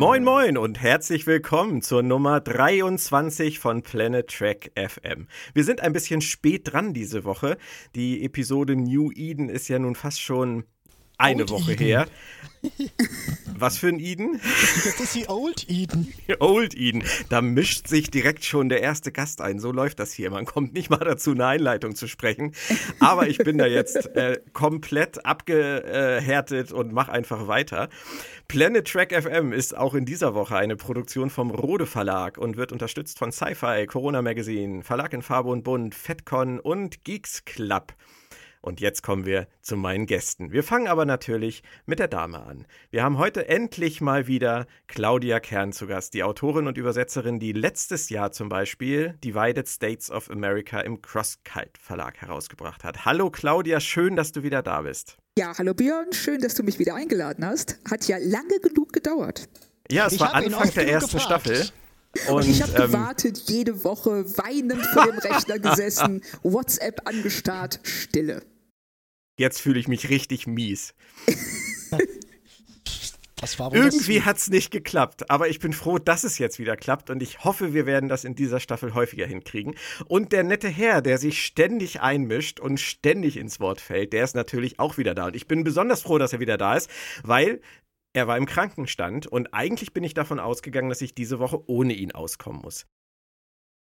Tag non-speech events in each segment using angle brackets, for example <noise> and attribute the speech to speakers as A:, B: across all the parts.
A: Moin moin und herzlich willkommen zur Nummer 23 von Planet Trek FM. Wir sind ein bisschen spät dran diese Woche. Die Episode New Eden ist ja nun fast schon eine
B: Old
A: Woche
B: Eden.
A: her. <laughs> Was für ein Eden?
B: Das ist die Old Eden.
A: Old Eden. Da mischt sich direkt schon der erste Gast ein. So läuft das hier. Man kommt nicht mal dazu, eine Einleitung zu sprechen. Aber ich bin da jetzt äh, komplett abgehärtet und mache einfach weiter. Planet Track FM ist auch in dieser Woche eine Produktion vom Rode Verlag und wird unterstützt von Sci-Fi, Corona Magazine, Verlag in Farbe und Bunt, FedCon und Geeks Club. Und jetzt kommen wir zu meinen Gästen. Wir fangen aber natürlich mit der Dame an. Wir haben heute endlich mal wieder Claudia Kern zu Gast, die Autorin und Übersetzerin, die letztes Jahr zum Beispiel Divided States of America im Crosskite Verlag herausgebracht hat. Hallo Claudia, schön, dass du wieder da bist.
C: Ja, hallo Björn, schön, dass du mich wieder eingeladen hast. Hat ja lange genug gedauert.
A: Ja, es
B: Ich
A: war Anfang der ersten
B: gefragt.
A: Staffel.
C: Und,
A: Und
C: ich habe
A: ähm,
C: gewartet, jede Woche weinend vor dem Rechner <laughs> gesessen, WhatsApp angestarrt, Stille.
A: Jetzt fühle ich mich richtig mies. <laughs> Irgendwie hat es nicht geklappt, aber ich bin froh, dass es jetzt wieder klappt und ich hoffe, wir werden das in dieser Staffel häufiger hinkriegen. Und der nette Herr, der sich ständig einmischt und ständig ins Wort fällt, der ist natürlich auch wieder da. Und ich bin besonders froh, dass er wieder da ist, weil er war im Krankenstand und eigentlich bin ich davon ausgegangen, dass ich diese Woche ohne ihn auskommen muss.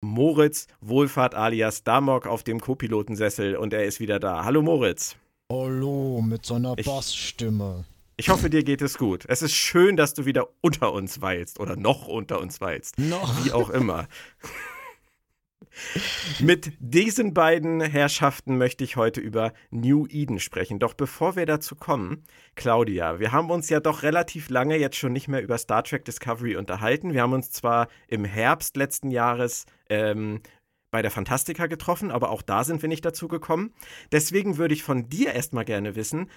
A: Moritz Wohlfahrt alias Damok auf dem Co-Pilotensessel und er ist wieder da. Hallo Moritz.
B: Hallo mit so einer
A: Ich-
B: Bassstimme.
A: Ich hoffe, dir geht es gut. Es ist schön, dass du wieder unter uns weilst oder noch unter uns weilst.
B: Noch.
A: Wie auch immer. Mit diesen beiden Herrschaften möchte ich heute über New Eden sprechen. Doch bevor wir dazu kommen, Claudia, wir haben uns ja doch relativ lange jetzt schon nicht mehr über Star Trek Discovery unterhalten. Wir haben uns zwar im Herbst letzten Jahres ähm, bei der Fantastica getroffen, aber auch da sind wir nicht dazu gekommen. Deswegen würde ich von dir erstmal gerne wissen,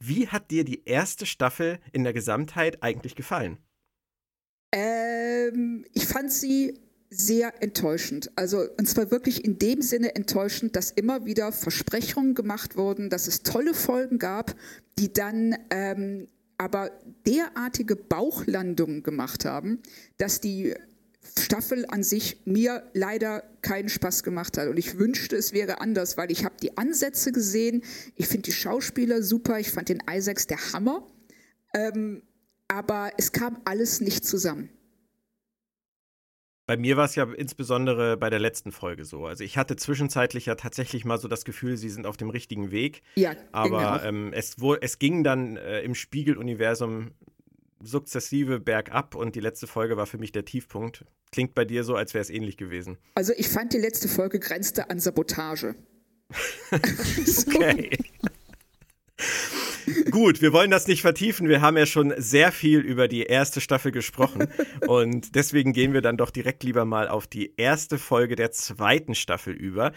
A: wie hat dir die erste Staffel in der Gesamtheit eigentlich gefallen?
C: Ähm, ich fand sie sehr enttäuschend. Also, und zwar wirklich in dem Sinne enttäuschend, dass immer wieder Versprechungen gemacht wurden, dass es tolle Folgen gab, die dann ähm, aber derartige Bauchlandungen gemacht haben, dass die Staffel an sich mir leider keinen Spaß gemacht hat. Und ich wünschte, es wäre anders, weil ich habe die Ansätze gesehen. Ich finde die Schauspieler super. Ich fand den Isaacs der Hammer. Ähm, aber es kam alles nicht zusammen.
A: Bei mir war es ja insbesondere bei der letzten Folge so. Also ich hatte zwischenzeitlich ja tatsächlich mal so das Gefühl, sie sind auf dem richtigen Weg.
C: Ja,
A: Aber
C: auch.
A: ähm, es, wo, es ging dann äh, im Spiegeluniversum sukzessive bergab und die letzte Folge war für mich der Tiefpunkt. Klingt bei dir so, als wäre es ähnlich gewesen.
C: Also ich fand die letzte Folge grenzte an Sabotage. <laughs> <laughs>
A: Okay. Gut, wir wollen das nicht vertiefen. Wir haben ja schon sehr viel über die erste Staffel gesprochen. <laughs> Und deswegen gehen wir dann doch direkt lieber mal auf die erste Folge der zweiten Staffel über.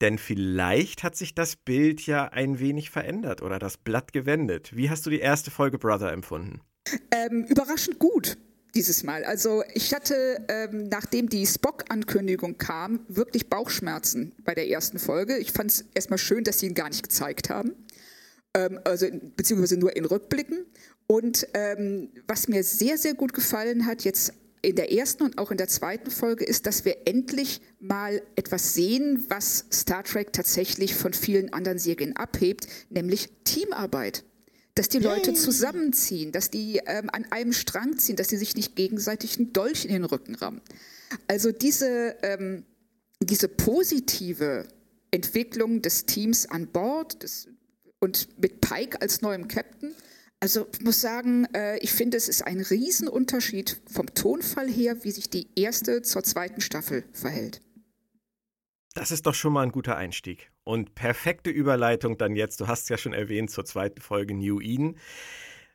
A: Denn vielleicht hat sich das Bild ja ein wenig verändert oder das Blatt gewendet. Wie hast du die erste Folge Brother empfunden?
C: Ähm, überraschend gut dieses Mal. Also ich hatte, ähm, nachdem die Spock-Ankündigung kam, wirklich Bauchschmerzen bei der ersten Folge. Ich fand es erstmal schön, dass sie ihn gar nicht gezeigt haben. Ähm, also beziehungsweise nur in Rückblicken. Und ähm, was mir sehr, sehr gut gefallen hat, jetzt in der ersten und auch in der zweiten Folge, ist, dass wir endlich mal etwas sehen, was Star Trek tatsächlich von vielen anderen Serien abhebt, nämlich Teamarbeit. Dass die Leute zusammenziehen, dass die ähm, an einem Strang ziehen, dass die sich nicht gegenseitig einen Dolch in den Rücken rammen. Also diese, ähm, diese positive Entwicklung des Teams an Bord des, und mit Pike als neuem Captain. Also ich muss sagen, äh, ich finde, es ist ein Riesenunterschied vom Tonfall her, wie sich die erste zur zweiten Staffel verhält.
A: Das ist doch schon mal ein guter Einstieg. Und perfekte Überleitung dann jetzt, du hast es ja schon erwähnt, zur zweiten Folge New Eden.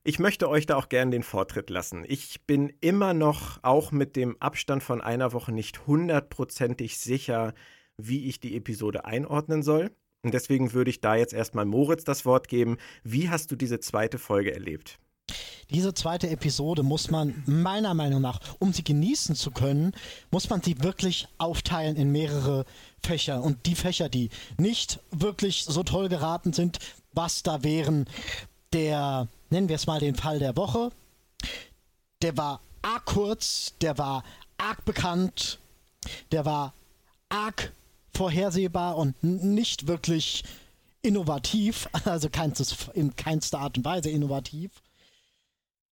A: Ich möchte euch da auch gerne den Vortritt lassen. Ich bin immer noch, auch mit dem Abstand von einer Woche, nicht hundertprozentig sicher, wie ich die Episode einordnen soll. Und deswegen würde ich da jetzt erstmal Moritz das Wort geben. Wie hast du diese zweite Folge erlebt?
B: Diese zweite Episode muss man meiner Meinung nach, um sie genießen zu können, muss man sie wirklich aufteilen in mehrere Fächer. Und die Fächer, die nicht wirklich so toll geraten sind, was da wären der, nennen wir es mal den Fall der Woche, der war arg kurz, der war arg bekannt, der war arg vorhersehbar und nicht wirklich innovativ, <laughs> also in keinster Art und Weise innovativ.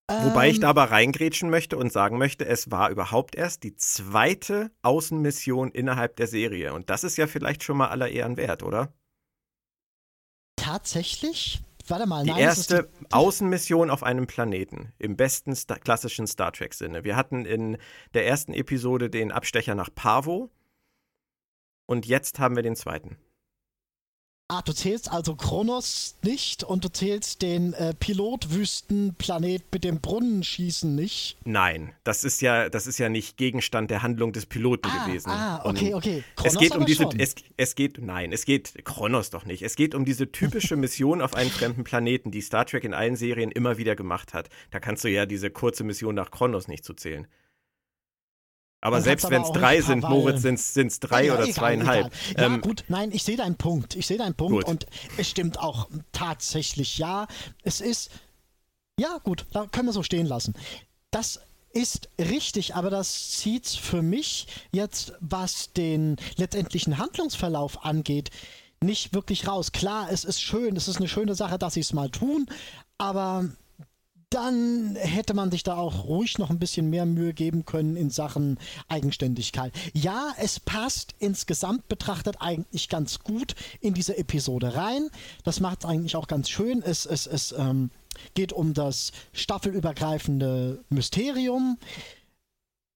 A: Wobei ich ähm. da aber reingrätschen möchte und sagen möchte, es war überhaupt erst die zweite Außenmission innerhalb der Serie. Und das ist ja vielleicht schon mal aller Ehren wert, oder?
B: Tatsächlich? Warte mal,
A: die nein, erste die, die Außenmission auf einem Planeten im besten Sta klassischen Star Trek-Sinne. Wir hatten in der ersten Episode den Abstecher nach Pavo und jetzt haben wir den zweiten.
B: Ah, du zählst also Kronos nicht und du zählst den äh, Pilotwüstenplanet mit dem Brunnenschießen nicht?
A: Nein, das ist ja, das ist ja nicht Gegenstand der Handlung des Piloten
B: ah,
A: gewesen.
B: Ah, okay, okay.
A: Kronos es geht um diese, es, es, geht, nein, es geht, Kronos doch nicht. Es geht um diese typische <laughs> Mission auf einen fremden Planeten, die Star Trek in allen Serien immer wieder gemacht hat. Da kannst du ja diese kurze Mission nach Kronos nicht zu zählen. Aber selbst wenn es drei sind, Moritz, sind es drei ja, oder egal, zweieinhalb.
B: Egal. Ja, ähm, gut, nein, ich sehe deinen Punkt. Ich sehe deinen Punkt gut. und es stimmt auch tatsächlich, ja. Es ist, ja, gut, da können wir so stehen lassen. Das ist richtig, aber das zieht für mich jetzt, was den letztendlichen Handlungsverlauf angeht, nicht wirklich raus. Klar, es ist schön, es ist eine schöne Sache, dass sie es mal tun, aber dann hätte man sich da auch ruhig noch ein bisschen mehr Mühe geben können in Sachen Eigenständigkeit. Ja, es passt insgesamt betrachtet eigentlich ganz gut in diese Episode rein. Das macht es eigentlich auch ganz schön. Es, es, es ähm, geht um das staffelübergreifende Mysterium.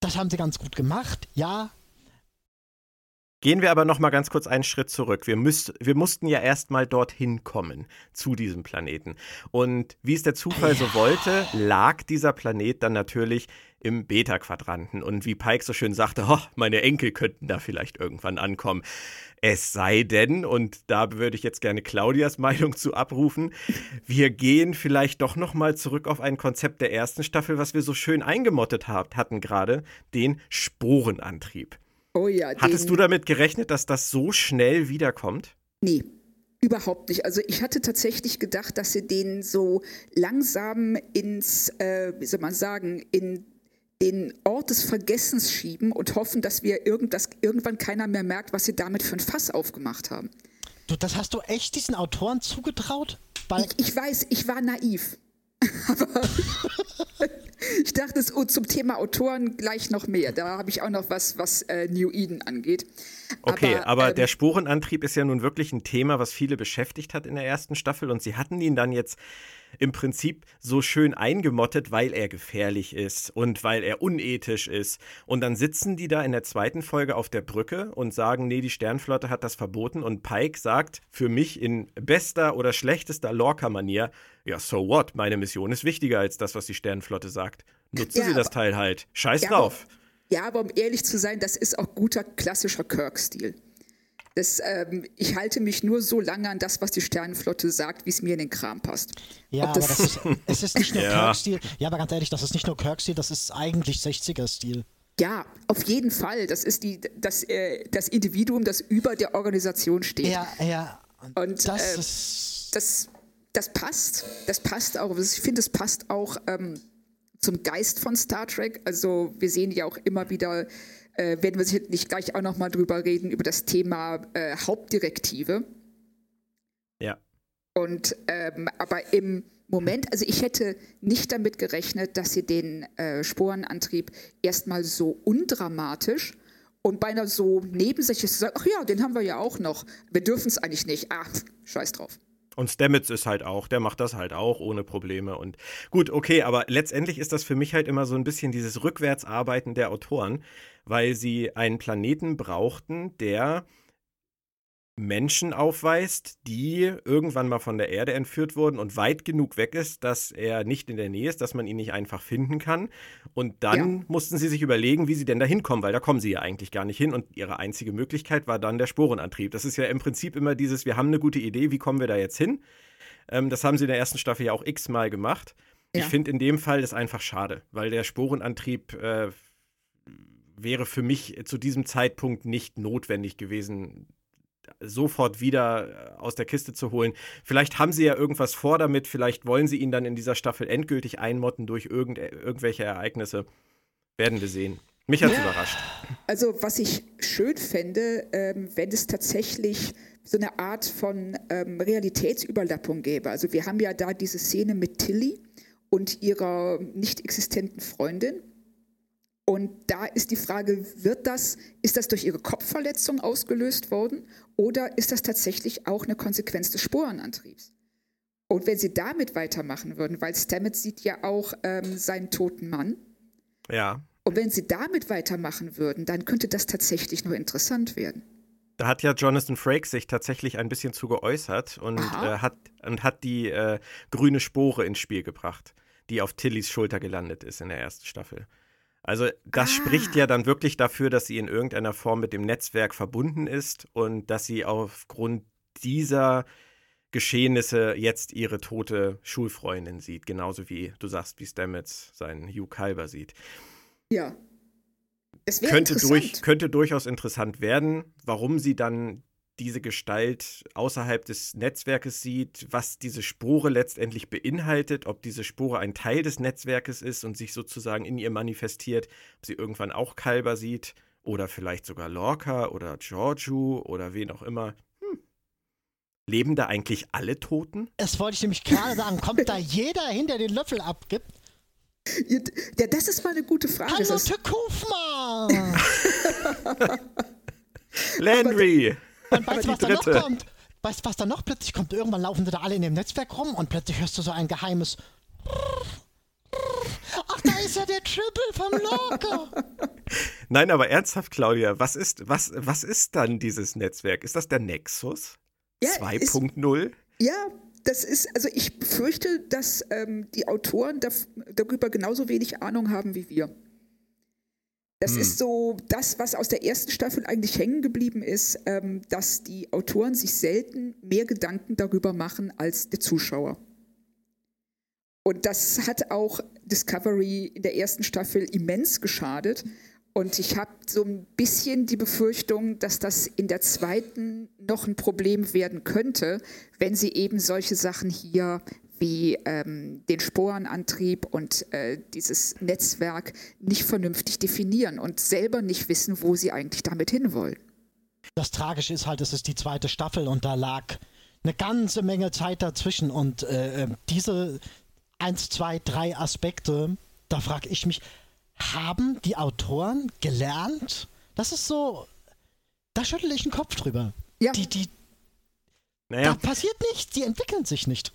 B: Das haben sie ganz gut gemacht. Ja,
A: Gehen wir aber noch mal ganz kurz einen Schritt zurück. Wir, müsst, wir mussten ja erst mal dorthin kommen, zu diesem Planeten. Und wie es der Zufall so wollte, lag dieser Planet dann natürlich im Beta-Quadranten. Und wie Pike so schön sagte, oh, meine Enkel könnten da vielleicht irgendwann ankommen. Es sei denn, und da würde ich jetzt gerne Claudias Meinung zu abrufen, wir gehen vielleicht doch noch mal zurück auf ein Konzept der ersten Staffel, was wir so schön eingemottet hatten gerade, den Sporenantrieb. Oh ja. Hattest du damit gerechnet, dass das so schnell wiederkommt?
C: Nee. Überhaupt nicht. Also ich hatte tatsächlich gedacht, dass sie den so langsam ins, äh, wie soll man sagen, in den Ort des Vergessens schieben und hoffen, dass wir irgend, dass irgendwann keiner mehr merkt, was sie damit für ein Fass aufgemacht haben.
B: Du, das hast du echt diesen Autoren zugetraut?
C: Ich, ich weiß, ich war naiv. Aber <laughs> ich dachte, es, oh, zum Thema Autoren gleich noch mehr. Da habe ich auch noch was, was äh, New Eden angeht.
A: Okay, aber, aber ähm, der Sporenantrieb ist ja nun wirklich ein Thema, was viele beschäftigt hat in der ersten Staffel und sie hatten ihn dann jetzt im Prinzip so schön eingemottet, weil er gefährlich ist und weil er unethisch ist. Und dann sitzen die da in der zweiten Folge auf der Brücke und sagen, nee, die Sternflotte hat das verboten. Und Pike sagt für mich in bester oder schlechtester Lorca-Manier, ja, so what? Meine Mission ist wichtiger als das, was die Sternflotte sagt. Nutzen ja, Sie das Teil halt. Scheiß
C: ja,
A: drauf.
C: Aber, ja, aber um ehrlich zu sein, das ist auch guter klassischer Kirk-Stil. Das, ähm, ich halte mich nur so lange an das, was die Sternenflotte sagt, wie es mir in den Kram passt.
B: Ja, aber das ist, es ist nicht nur <laughs> ja. Kirk-Stil. Ja, aber ganz ehrlich, das ist nicht nur Kirk-Stil, das ist eigentlich 60er-Stil.
C: Ja, auf jeden Fall. Das ist die, das, äh, das Individuum, das über der Organisation steht.
B: Ja, ja.
C: Und das, äh, ist das, das passt. Das passt auch. Ich finde, es passt auch ähm, zum Geist von Star Trek. Also wir sehen ja auch immer wieder äh, werden wir sicherlich gleich auch nochmal drüber reden, über das Thema äh, Hauptdirektive.
A: Ja.
C: Und ähm, aber im Moment, also ich hätte nicht damit gerechnet, dass sie den äh, Sporenantrieb erstmal so undramatisch und beinahe so nebensächlich sagen, ach ja, den haben wir ja auch noch. Wir dürfen es eigentlich nicht. Ah, scheiß drauf.
A: Und Stamets ist halt auch, der macht das halt auch ohne Probleme. Und gut, okay, aber letztendlich ist das für mich halt immer so ein bisschen dieses Rückwärtsarbeiten der Autoren, weil sie einen Planeten brauchten, der Menschen aufweist, die irgendwann mal von der Erde entführt wurden und weit genug weg ist, dass er nicht in der Nähe ist, dass man ihn nicht einfach finden kann. Und dann ja. mussten sie sich überlegen, wie sie denn da hinkommen, weil da kommen sie ja eigentlich gar nicht hin. Und ihre einzige Möglichkeit war dann der Sporenantrieb. Das ist ja im Prinzip immer dieses, wir haben eine gute Idee, wie kommen wir da jetzt hin? Ähm, das haben sie in der ersten Staffel ja auch x-mal gemacht. Ja. Ich finde in dem Fall das einfach schade, weil der Sporenantrieb äh, wäre für mich zu diesem Zeitpunkt nicht notwendig gewesen, sofort wieder äh, aus der Kiste zu holen. Vielleicht haben sie ja irgendwas vor damit, vielleicht wollen sie ihn dann in dieser Staffel endgültig einmotten durch irgend, irgendwelche Ereignisse. Werden wir sehen. Mich hat es ja. überrascht.
C: Also, was ich schön fände, ähm, wenn es tatsächlich so eine Art von ähm, Realitätsüberlappung gäbe. Also, wir haben ja da diese Szene mit Tilly und ihrer nicht existenten Freundin. Und da ist die Frage, wird das, ist das durch ihre Kopfverletzung ausgelöst worden oder ist das tatsächlich auch eine Konsequenz des Sporenantriebs? Und wenn sie damit weitermachen würden, weil Stamets sieht ja auch ähm, seinen toten Mann.
A: Ja.
C: Und wenn sie damit weitermachen würden, dann könnte das tatsächlich nur interessant werden.
A: Da hat ja Jonathan Frakes sich tatsächlich ein bisschen zu geäußert und, äh, hat, und hat die äh, grüne Spore ins Spiel gebracht, die auf Tillys Schulter gelandet ist in der ersten Staffel. Also das ah. spricht ja dann wirklich dafür, dass sie in irgendeiner Form mit dem Netzwerk verbunden ist und dass sie aufgrund dieser Geschehnisse jetzt ihre tote Schulfreundin sieht, genauso wie du sagst, wie Stamets seinen Hugh Calver sieht.
C: Ja.
A: Könnte, durch, könnte durchaus interessant werden, warum sie dann diese Gestalt außerhalb des Netzwerkes sieht, was diese Spore letztendlich beinhaltet, ob diese Spore ein Teil des Netzwerkes ist und sich sozusagen in ihr manifestiert, ob sie irgendwann auch Kalber sieht oder vielleicht sogar Lorca oder Giorgio oder wen auch immer. Hm. Leben da eigentlich alle Toten?
B: Das wollte ich nämlich gerade sagen. Kommt da <laughs> jeder hin, der den Löffel abgibt?
C: Ja, das ist mal eine gute Frage.
B: Hallo, Tekufma! <laughs>
A: Landry!
B: Und weißt du, was da noch kommt? Weißt du, was da noch plötzlich kommt? Irgendwann laufen sie da alle in dem Netzwerk rum und plötzlich hörst du so ein geheimes. Ach, da ist ja der Triple vom Locker.
A: Nein, aber ernsthaft, Claudia, was ist, was, was ist dann dieses Netzwerk? Ist das der Nexus ja, 2.0?
C: Ja, das ist, also ich befürchte, dass ähm, die Autoren darüber genauso wenig Ahnung haben wie wir. Das hm. ist so das, was aus der ersten Staffel eigentlich hängen geblieben ist, ähm, dass die Autoren sich selten mehr Gedanken darüber machen als der Zuschauer. Und das hat auch Discovery in der ersten Staffel immens geschadet. Und ich habe so ein bisschen die Befürchtung, dass das in der zweiten noch ein Problem werden könnte, wenn sie eben solche Sachen hier wie ähm, den Sporenantrieb und äh, dieses Netzwerk nicht vernünftig definieren und selber nicht wissen, wo sie eigentlich damit hinwollen.
B: Das Tragische ist halt, es ist die zweite Staffel und da lag eine ganze Menge Zeit dazwischen und äh, äh diese eins, zwei, drei Aspekte, da frage ich mich, haben die Autoren gelernt? Das ist so, da schüttel ich den Kopf drüber. Ja. Die, die, naja. Da passiert nichts, die entwickeln sich nicht.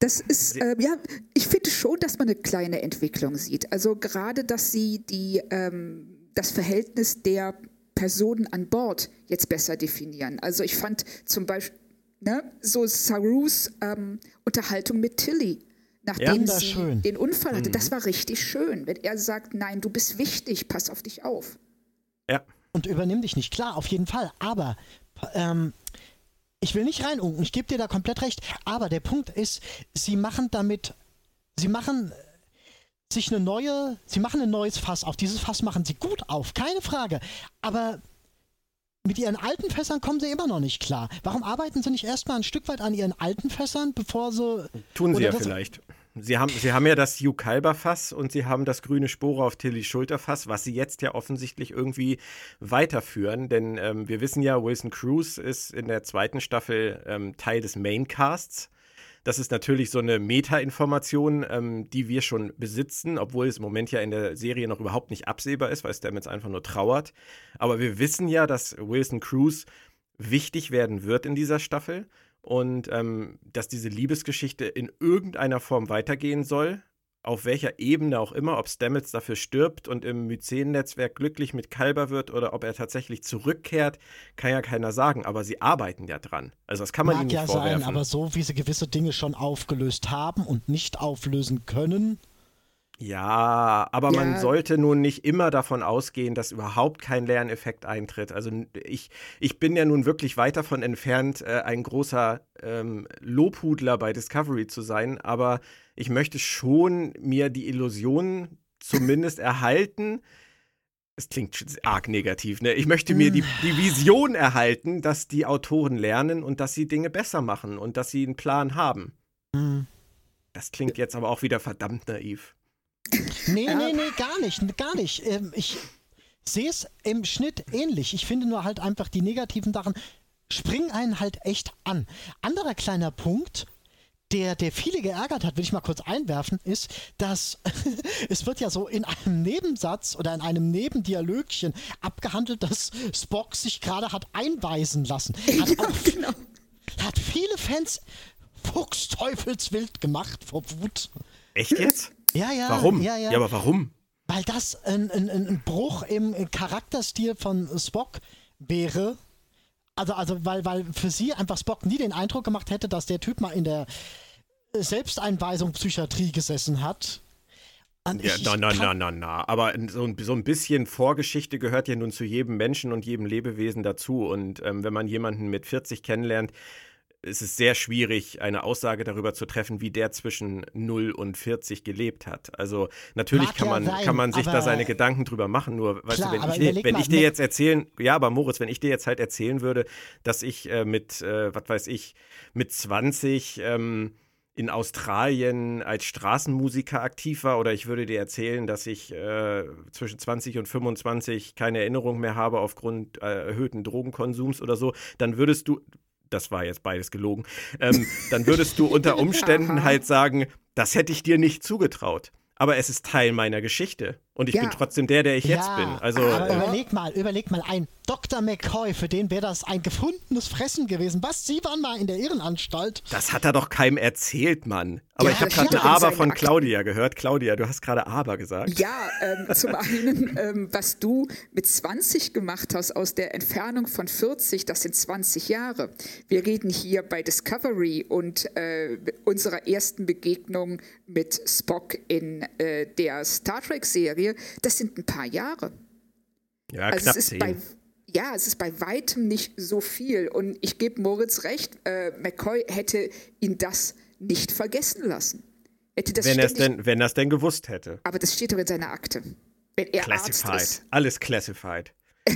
C: Das ist, äh, ja, ich finde schon, dass man eine kleine Entwicklung sieht. Also gerade, dass sie die, ähm, das Verhältnis der Personen an Bord jetzt besser definieren. Also ich fand zum Beispiel ne, so Sarus ähm, Unterhaltung mit Tilly, nachdem ja, sie schön. den Unfall hatte, mhm. das war richtig schön. Wenn er sagt, nein, du bist wichtig, pass auf dich auf.
B: Ja. Und übernimm dich nicht, klar, auf jeden Fall. Aber ähm, ich will nicht reinunken, ich gebe dir da komplett recht. Aber der Punkt ist, sie machen damit, sie machen sich eine neue, sie machen ein neues Fass auf. Dieses Fass machen sie gut auf, keine Frage. Aber mit ihren alten Fässern kommen sie immer noch nicht klar. Warum arbeiten sie nicht erstmal ein Stück weit an ihren alten Fässern, bevor sie.
A: Tun sie ja vielleicht. Sie haben, sie haben ja das Hugh Kalber-Fass und sie haben das grüne Spore auf Tilly Schulter-Fass, was sie jetzt ja offensichtlich irgendwie weiterführen. Denn ähm, wir wissen ja, Wilson Cruz ist in der zweiten Staffel ähm, Teil des Maincasts. Das ist natürlich so eine Meta-Information, ähm, die wir schon besitzen, obwohl es im Moment ja in der Serie noch überhaupt nicht absehbar ist, weil Stamets einfach nur trauert. Aber wir wissen ja, dass Wilson Cruz wichtig werden wird in dieser Staffel und ähm, dass diese Liebesgeschichte in irgendeiner Form weitergehen soll, auf welcher Ebene auch immer, ob Stamets dafür stirbt und im Myzen-Netzwerk glücklich mit Kalber wird oder ob er tatsächlich zurückkehrt, kann ja keiner sagen, aber sie arbeiten ja dran. Also das kann man
B: Mag
A: ihnen nicht
B: ja
A: vorwerfen.
B: sein, aber so wie sie gewisse Dinge schon aufgelöst haben und nicht auflösen können,
A: ja, aber ja. man sollte nun nicht immer davon ausgehen, dass überhaupt kein Lerneffekt eintritt. Also ich, ich bin ja nun wirklich weit davon entfernt, äh, ein großer ähm, Lobhudler bei Discovery zu sein, aber ich möchte schon mir die Illusion zumindest <laughs> erhalten. Es klingt arg negativ, ne? Ich möchte mir die, die Vision erhalten, dass die Autoren lernen und dass sie Dinge besser machen und dass sie einen Plan haben. Mhm. Das klingt jetzt aber auch wieder verdammt naiv.
B: Nee, ja. nee, nee, gar nicht, gar nicht. Ähm, ich sehe es im Schnitt ähnlich. Ich finde nur halt einfach die negativen Sachen springen einen halt echt an. Anderer kleiner Punkt, der, der viele geärgert hat, will ich mal kurz einwerfen, ist, dass <laughs> es wird ja so in einem Nebensatz oder in einem Nebendialogchen abgehandelt, dass Spock sich gerade hat einweisen lassen. <laughs> Hat, ja, auch, genau. hat viele Fans fuchsteufelswild gemacht vor Wut.
A: Echt jetzt?
B: Ja, ja.
A: Warum?
B: Ja, ja.
A: ja aber warum?
B: Weil das ein, ein, ein Bruch im Charakterstil von Spock wäre, also, also weil, weil für sie einfach Spock nie den Eindruck gemacht hätte, dass der Typ mal in der Selbsteinweisung Psychiatrie gesessen hat.
A: Und ja, na, na, na, na, na. Aber so, so ein bisschen Vorgeschichte gehört ja nun zu jedem Menschen und jedem Lebewesen dazu. Und ähm, wenn man jemanden mit 40 kennenlernt, es ist sehr schwierig, eine Aussage darüber zu treffen, wie der zwischen 0 und 40 gelebt hat. Also natürlich Mag kann man, sein, kann man sich da seine Gedanken drüber machen, nur weißt klar, du, wenn, ich, wenn ich dir jetzt erzählen, ja, aber Moritz, wenn ich dir jetzt halt erzählen würde, dass ich äh, mit, äh, was weiß ich, mit 20 ähm, in Australien als Straßenmusiker aktiv war oder ich würde dir erzählen, dass ich äh, zwischen 20 und 25 keine Erinnerung mehr habe aufgrund äh, erhöhten Drogenkonsums oder so, dann würdest du, das war jetzt beides gelogen, ähm, dann würdest du unter <laughs> Umständen halt sagen, das hätte ich dir nicht zugetraut. Aber es ist Teil meiner Geschichte. Und ich ja. bin trotzdem der, der ich ja, jetzt bin. Also,
B: aber äh, überleg mal, überleg mal, ein Dr. McCoy, für den wäre das ein gefundenes Fressen gewesen. Was? Sie waren mal in der Irrenanstalt.
A: Das hat er doch keinem erzählt, Mann. Aber ja, ich habe gerade ein Aber von Claudia gehört. Claudia, du hast gerade Aber gesagt.
C: Ja, ähm, zum einen, ähm, was du mit 20 gemacht hast aus der Entfernung von 40, das sind 20 Jahre. Wir reden hier bei Discovery und äh, unserer ersten Begegnung mit Spock in äh, der Star Trek-Serie das sind ein paar Jahre.
A: Ja, also knapp zehn.
C: Bei, ja, es ist bei weitem nicht so viel. Und ich gebe Moritz recht, äh, McCoy hätte ihn das nicht vergessen lassen.
A: Hätte das wenn, er denn, wenn er es denn gewusst hätte.
C: Aber das steht doch in seiner Akte. Wenn er
A: classified.
C: Arzt ist.
A: Alles classified. <laughs>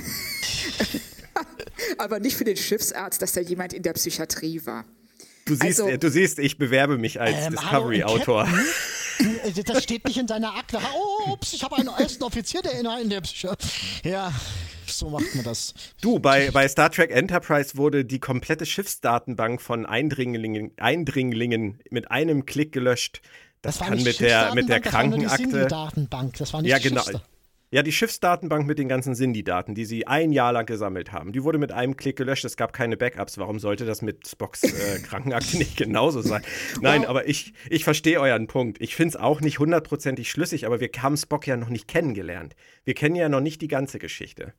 C: Aber nicht für den Schiffsarzt, dass da jemand in der Psychiatrie war.
A: Du siehst, also, du siehst ich bewerbe mich als ähm, Discovery-Autor. <laughs>
B: Äh, das steht nicht in seiner Akte. Oh, ups, ich habe einen ersten Offizier, der in der Psycho. Ja, so macht man das.
A: Du, bei, bei Star Trek Enterprise wurde die komplette Schiffsdatenbank von Eindringlingen, Eindringlingen mit einem Klick gelöscht. Das, das kann mit der, mit der Krankenakte. Das
B: war Datenbank, das war nicht
A: ja, genau. Ja, die Schiffsdatenbank mit den ganzen Sindhi-Daten, die sie ein Jahr lang gesammelt haben, die wurde mit einem Klick gelöscht. Es gab keine Backups. Warum sollte das mit Spocks äh, <laughs> Krankenakte nicht genauso sein? Nein, wow. aber ich, ich verstehe euren Punkt. Ich finde es auch nicht hundertprozentig schlüssig, aber wir haben Spock ja noch nicht kennengelernt. Wir kennen ja noch nicht die ganze Geschichte.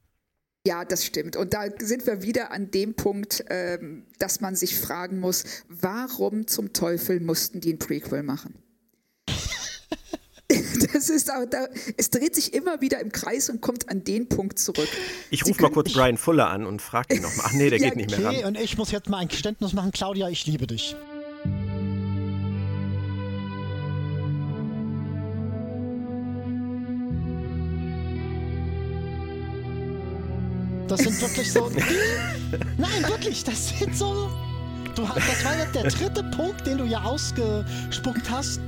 C: Ja, das stimmt. Und da sind wir wieder an dem Punkt, ähm, dass man sich fragen muss, warum zum Teufel mussten die ein Prequel machen? <laughs> Das ist da, es dreht sich immer wieder im Kreis und kommt an den Punkt zurück.
A: Ich rufe mal kurz Brian Fuller an und frage ihn nochmal. Ach nee, der <laughs> ja, geht nicht mehr okay,
B: ran. Und ich muss jetzt mal ein Geständnis machen, Claudia, ich liebe dich. Das sind wirklich so. <laughs> Nein, wirklich, das sind so. Du, das war jetzt der dritte Punkt, den du ja ausgespuckt hast,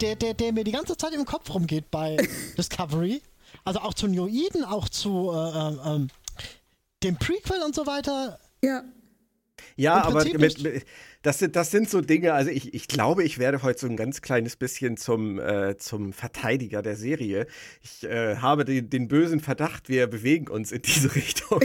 B: der, der, der mir die ganze Zeit im Kopf rumgeht bei <laughs> Discovery. Also auch zu New Eden, auch zu äh, äh, ähm, dem Prequel und so weiter.
C: Ja.
A: Ja, aber mit, mit, das sind, das sind so Dinge, also ich, ich glaube, ich werde heute so ein ganz kleines bisschen zum, äh, zum Verteidiger der Serie. Ich äh, habe den, den bösen Verdacht, wir bewegen uns in diese <laughs> Richtung.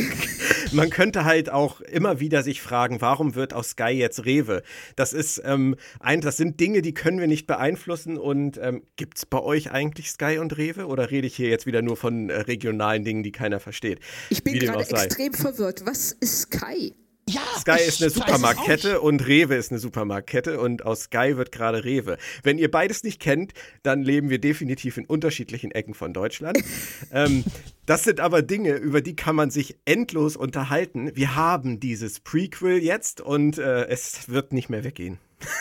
A: Man könnte halt auch immer wieder sich fragen, warum wird aus Sky jetzt Rewe? Das ist ähm, ein, das sind Dinge, die können wir nicht beeinflussen. Und ähm, gibt es bei euch eigentlich Sky und Rewe? Oder rede ich hier jetzt wieder nur von äh, regionalen Dingen, die keiner versteht?
C: Ich bin gerade extrem verwirrt. Was ist Sky?
B: Ja,
A: Sky ist eine Supermarktkette und Rewe ist eine Supermarktkette und aus Sky wird gerade Rewe. Wenn ihr beides nicht kennt, dann leben wir definitiv in unterschiedlichen Ecken von Deutschland. <laughs> ähm, das sind aber Dinge, über die kann man sich endlos unterhalten. Wir haben dieses Prequel jetzt und äh, es wird nicht mehr weggehen. <laughs>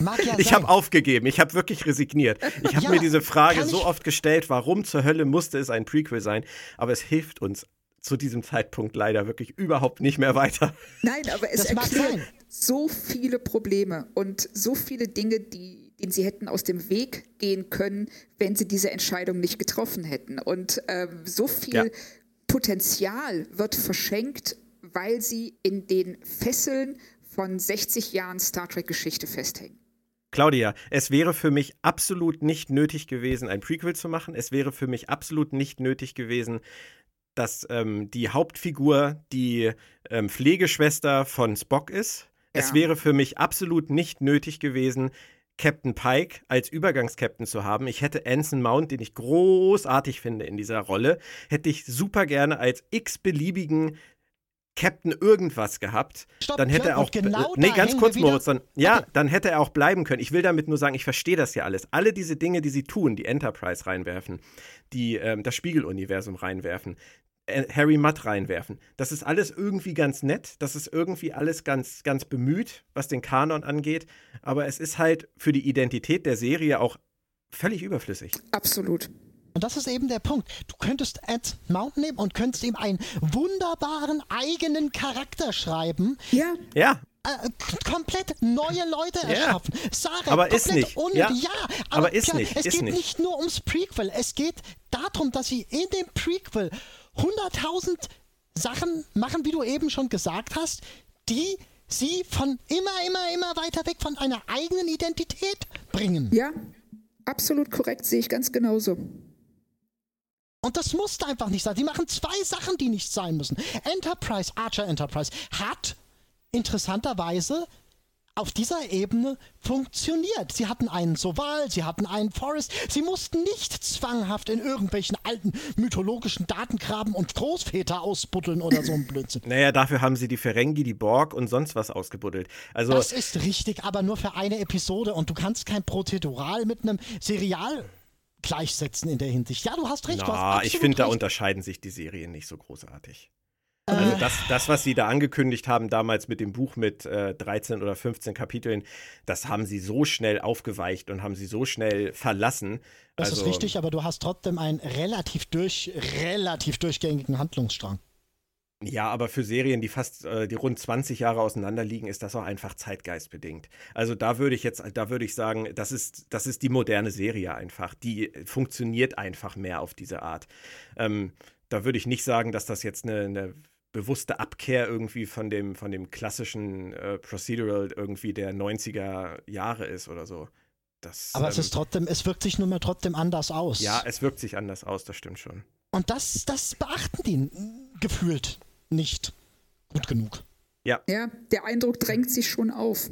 A: Ja ich habe aufgegeben, ich habe wirklich resigniert. Ich habe ja, mir diese Frage so oft gestellt, warum zur Hölle musste es ein Prequel sein? Aber es hilft uns zu diesem Zeitpunkt leider wirklich überhaupt nicht mehr weiter.
C: Nein, aber es das erklärt so viele Probleme und so viele Dinge, die den sie hätten aus dem Weg gehen können, wenn sie diese Entscheidung nicht getroffen hätten. Und äh, so viel ja. Potenzial wird verschenkt, weil sie in den Fesseln von 60 Jahren Star Trek-Geschichte festhängen.
A: Claudia, es wäre für mich absolut nicht nötig gewesen, ein Prequel zu machen. Es wäre für mich absolut nicht nötig gewesen, dass ähm, die Hauptfigur die ähm, Pflegeschwester von Spock ist. Ja. Es wäre für mich absolut nicht nötig gewesen, Captain Pike als Übergangskapitän zu haben. Ich hätte Anson Mount, den ich großartig finde in dieser Rolle, hätte ich super gerne als x-beliebigen Captain irgendwas gehabt,
B: Stopp,
A: dann hätte er auch
B: genau
A: Nee, ganz kurz Moritz, dann ja, okay. dann hätte er auch bleiben können. Ich will damit nur sagen, ich verstehe das ja alles. Alle diese Dinge, die sie tun, die Enterprise reinwerfen, die ähm, das Spiegeluniversum reinwerfen, Harry Mudd reinwerfen. Das ist alles irgendwie ganz nett, das ist irgendwie alles ganz ganz bemüht, was den Kanon angeht, aber es ist halt für die Identität der Serie auch völlig überflüssig.
C: Absolut.
B: Und das ist eben der Punkt. Du könntest Ed Mount nehmen und könntest ihm einen wunderbaren eigenen Charakter schreiben.
C: Ja.
A: Ja.
B: Äh, komplett neue Leute erschaffen.
A: Ja. Sarah, aber ist nicht.
B: Ja. ja.
A: aber, aber ist klar, nicht.
B: Es
A: ist
B: geht
A: nicht.
B: nicht nur ums Prequel. Es geht darum, dass sie in dem Prequel 100.000 Sachen machen, wie du eben schon gesagt hast, die sie von immer, immer, immer weiter weg von einer eigenen Identität bringen.
C: Ja, absolut korrekt, sehe ich ganz genauso.
B: Und das musste einfach nicht sein. Die machen zwei Sachen, die nicht sein müssen. Enterprise, Archer Enterprise, hat interessanterweise auf dieser Ebene funktioniert. Sie hatten einen Soval, sie hatten einen Forest, sie mussten nicht zwanghaft in irgendwelchen alten mythologischen Daten graben und Großväter ausbuddeln oder so ein Blödsinn. <laughs>
A: naja, dafür haben sie die Ferengi, die Borg und sonst was ausgebuddelt. Also
B: das ist richtig, aber nur für eine Episode und du kannst kein Prozedural mit einem Serial gleichsetzen in der Hinsicht. Ja, du hast recht.
A: Na, ich finde, da unterscheiden sich die Serien nicht so großartig. Äh. Also das, das, was sie da angekündigt haben damals mit dem Buch mit äh, 13 oder 15 Kapiteln, das haben sie so schnell aufgeweicht und haben sie so schnell verlassen.
B: Das also, ist richtig, aber du hast trotzdem einen relativ durch, relativ durchgängigen Handlungsstrang.
A: Ja, aber für Serien, die fast, äh, die rund 20 Jahre auseinander liegen, ist das auch einfach zeitgeistbedingt. Also da würde ich jetzt, da würde ich sagen, das ist, das ist die moderne Serie einfach. Die funktioniert einfach mehr auf diese Art. Ähm, da würde ich nicht sagen, dass das jetzt eine, eine bewusste Abkehr irgendwie von dem, von dem klassischen äh, Procedural irgendwie der 90er Jahre ist oder so. Das,
B: aber ähm, es ist trotzdem, es wirkt sich nun mal trotzdem anders aus.
A: Ja, es wirkt sich anders aus, das stimmt schon.
B: Und das, das beachten die gefühlt nicht gut genug.
A: Ja.
C: Ja, der Eindruck drängt sich schon auf.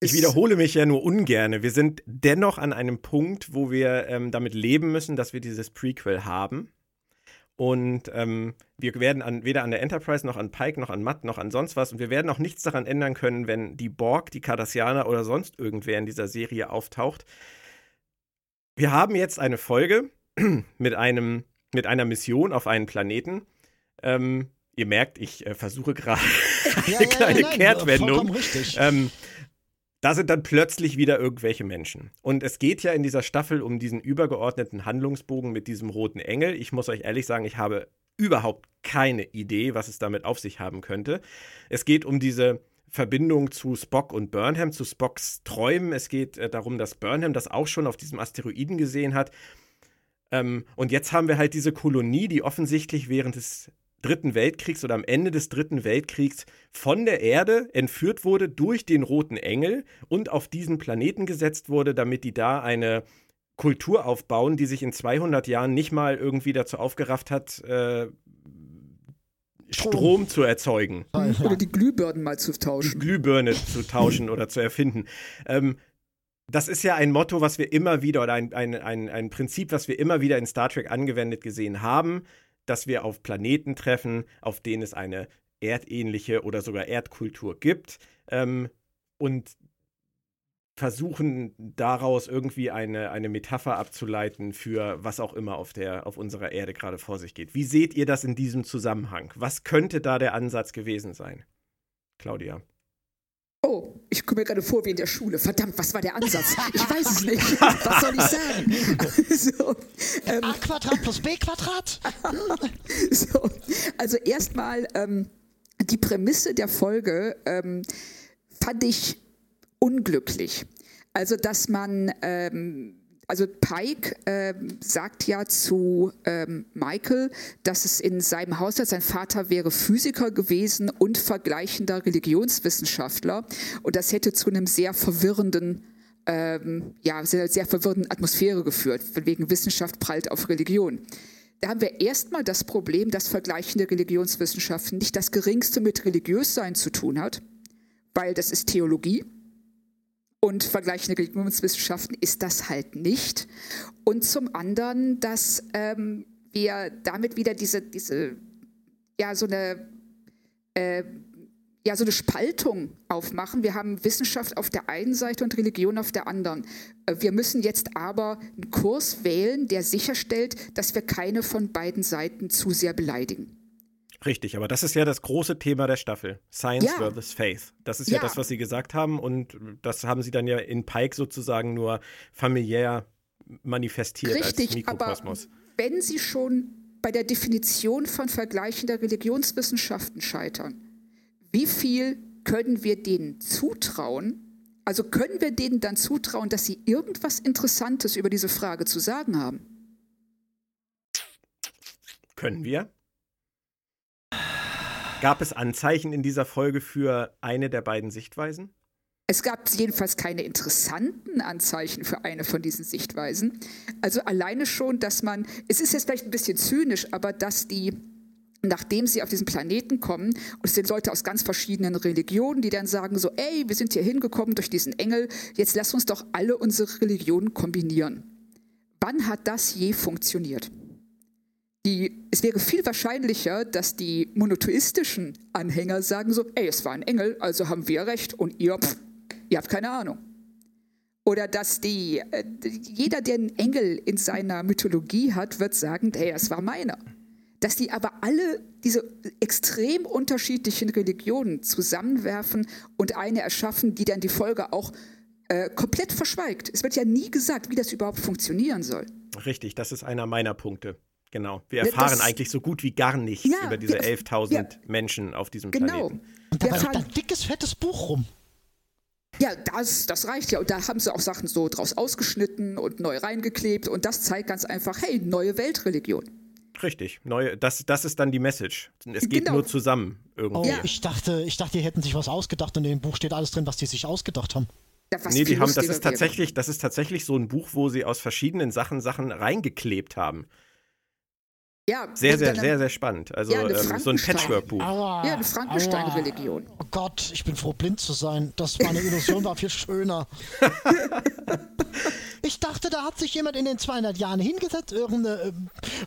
A: Ich wiederhole mich ja nur ungerne. Wir sind dennoch an einem Punkt, wo wir ähm, damit leben müssen, dass wir dieses Prequel haben. Und ähm, wir werden an, weder an der Enterprise noch an Pike noch an Matt noch an sonst was. Und wir werden auch nichts daran ändern können, wenn die Borg, die Cardassianer oder sonst irgendwer in dieser Serie auftaucht. Wir haben jetzt eine Folge <clears throat> mit, einem, mit einer Mission auf einen Planeten. Ähm, ihr merkt, ich äh, versuche gerade <laughs> eine ja, kleine ja, nein, Kehrtwendung. Ähm, da sind dann plötzlich wieder irgendwelche Menschen. Und es geht ja in dieser Staffel um diesen übergeordneten Handlungsbogen mit diesem roten Engel. Ich muss euch ehrlich sagen, ich habe überhaupt keine Idee, was es damit auf sich haben könnte. Es geht um diese Verbindung zu Spock und Burnham, zu Spocks Träumen. Es geht äh, darum, dass Burnham das auch schon auf diesem Asteroiden gesehen hat. Ähm, und jetzt haben wir halt diese Kolonie, die offensichtlich während des Dritten Weltkriegs oder am Ende des Dritten Weltkriegs von der Erde entführt wurde durch den Roten Engel und auf diesen Planeten gesetzt wurde, damit die da eine Kultur aufbauen, die sich in 200 Jahren nicht mal irgendwie dazu aufgerafft hat, äh, Strom zu erzeugen. <laughs>
C: Oder die Glühbirnen mal zu tauschen.
A: Die Glühbirne zu tauschen oder zu erfinden. Ähm, das ist ja ein Motto, was wir immer wieder, oder ein, ein, ein, ein Prinzip, was wir immer wieder in Star Trek angewendet gesehen haben dass wir auf Planeten treffen, auf denen es eine erdähnliche oder sogar Erdkultur gibt ähm, und versuchen daraus irgendwie eine, eine Metapher abzuleiten für was auch immer auf, der, auf unserer Erde gerade vor sich geht. Wie seht ihr das in diesem Zusammenhang? Was könnte da der Ansatz gewesen sein? Claudia.
C: Oh, ich komme mir gerade vor wie in der Schule. Verdammt, was war der Ansatz? Ich weiß es nicht. <laughs> Was soll ich sagen? <laughs>
B: Also, ähm, A Quadrat plus B Quadrat? <laughs>
C: so, also erstmal ähm, die Prämisse der Folge ähm, fand ich unglücklich. Also, dass man, ähm, also Pike äh, sagt ja zu ähm, Michael, dass es in seinem Haushalt, sein Vater wäre Physiker gewesen und vergleichender Religionswissenschaftler. Und das hätte zu einem sehr verwirrenden ähm, ja, sehr, sehr verwirrenden Atmosphäre geführt, wegen Wissenschaft prallt auf Religion. Da haben wir erstmal das Problem, dass vergleichende Religionswissenschaften nicht das geringste mit Religiössein zu tun hat, weil das ist Theologie. Und vergleichende Religionswissenschaften ist das halt nicht. Und zum anderen, dass ähm, wir damit wieder diese, diese ja, so eine äh, ja, so eine Spaltung aufmachen. Wir haben Wissenschaft auf der einen Seite und Religion auf der anderen. Äh, wir müssen jetzt aber einen Kurs wählen, der sicherstellt, dass wir keine von beiden Seiten zu sehr beleidigen.
A: Richtig, aber das ist ja das große Thema der Staffel. Science ja. versus Faith. Das ist ja, ja, das, was Sie gesagt haben. Und das haben Sie dann ja in Pike sozusagen nur familiär manifestiert
C: Richtig,
A: als Mikrokosmos.
C: Aber wenn Sie schon bei der Definition von vergleichender Religionswissenschaften scheitern, wie viel können wir denen zutrauen? Also können wir denen dann zutrauen, dass sie irgendwas Interessantes über diese Frage zu sagen haben?
A: Können wir? Gab es Anzeichen in dieser Folge für eine der beiden Sichtweisen?
C: Es gab jedenfalls keine interessanten Anzeichen für eine von diesen Sichtweisen. Also alleine schon, dass man, es ist jetzt vielleicht ein bisschen zynisch, aber dass die nachdem sie auf diesen Planeten kommen, und es sind Leute aus ganz verschiedenen Religionen, die dann sagen so, ey, wir sind hier hingekommen durch diesen Engel, jetzt lass uns doch alle unsere Religionen kombinieren. Wann hat das je funktioniert? Die, es wäre viel wahrscheinlicher, dass die monotheistischen Anhänger sagen so, ey, es war ein Engel, also haben wir recht und ihr, pff, ihr habt keine Ahnung. Oder dass die, äh, jeder, der einen Engel in seiner Mythologie hat, wird sagen, ey, es war meiner dass die aber alle diese extrem unterschiedlichen Religionen zusammenwerfen und eine erschaffen, die dann die Folge auch äh, komplett verschweigt. Es wird ja nie gesagt, wie das überhaupt funktionieren soll.
A: Richtig, das ist einer meiner Punkte. Genau. Wir erfahren das, eigentlich so gut wie gar nichts ja, über diese 11.000 ja, Menschen auf diesem
B: genau.
A: Planeten.
B: Und da war ein dickes, fettes Buch rum.
C: Ja, das, das reicht ja. Und da haben sie auch Sachen so draus ausgeschnitten und neu reingeklebt. Und das zeigt ganz einfach, hey, neue Weltreligion.
A: Richtig, neue, das, das ist dann die Message. Es geht genau. nur zusammen irgendwie.
B: Oh, ja. ich dachte, ich dachte, die hätten sich was ausgedacht und in dem Buch steht alles drin, was die sich ausgedacht haben.
A: Ja, nee, die haben, das ist tatsächlich, das ist tatsächlich so ein Buch, wo sie aus verschiedenen Sachen Sachen reingeklebt haben.
C: Ja,
A: sehr, sehr, sehr, sehr spannend. Also ja, ähm, so ein Patchwork-Buch.
C: Ja, eine Frankenstein-Religion.
B: Oh Gott, ich bin froh, blind zu sein. Das war eine Illusion, war viel schöner. <laughs> ich dachte, da hat sich jemand in den 200 Jahren hingesetzt, irgendeine äh,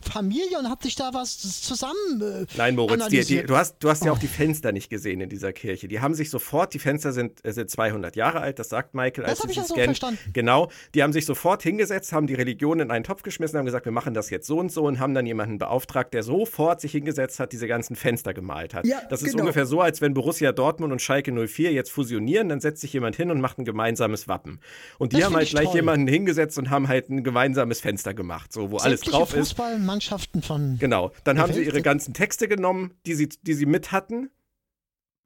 B: Familie und hat sich da was zusammen. Äh,
A: Nein, Moritz, die, die, du hast, du hast ja auch die Fenster nicht gesehen in dieser Kirche. Die haben sich sofort, die Fenster sind, äh, sind 200 Jahre alt, das sagt Michael.
B: Als das habe ich ja so verstanden.
A: Genau, die haben sich sofort hingesetzt, haben die Religion in einen Topf geschmissen, haben gesagt, wir machen das jetzt so und so und haben dann jemanden beauftragt, der sofort sich hingesetzt hat, diese ganzen Fenster gemalt hat. Ja, das ist genau. ungefähr so, als wenn Borussia Dortmund und Schalke 04 jetzt fusionieren, dann setzt sich jemand hin und macht ein gemeinsames Wappen. Und die das haben halt gleich toll. jemanden hingesetzt und haben halt ein gemeinsames Fenster gemacht, so wo alles drauf ist.
B: Fußballmannschaften von
A: Genau, dann haben Welt. sie ihre ganzen Texte genommen, die sie die sie mit hatten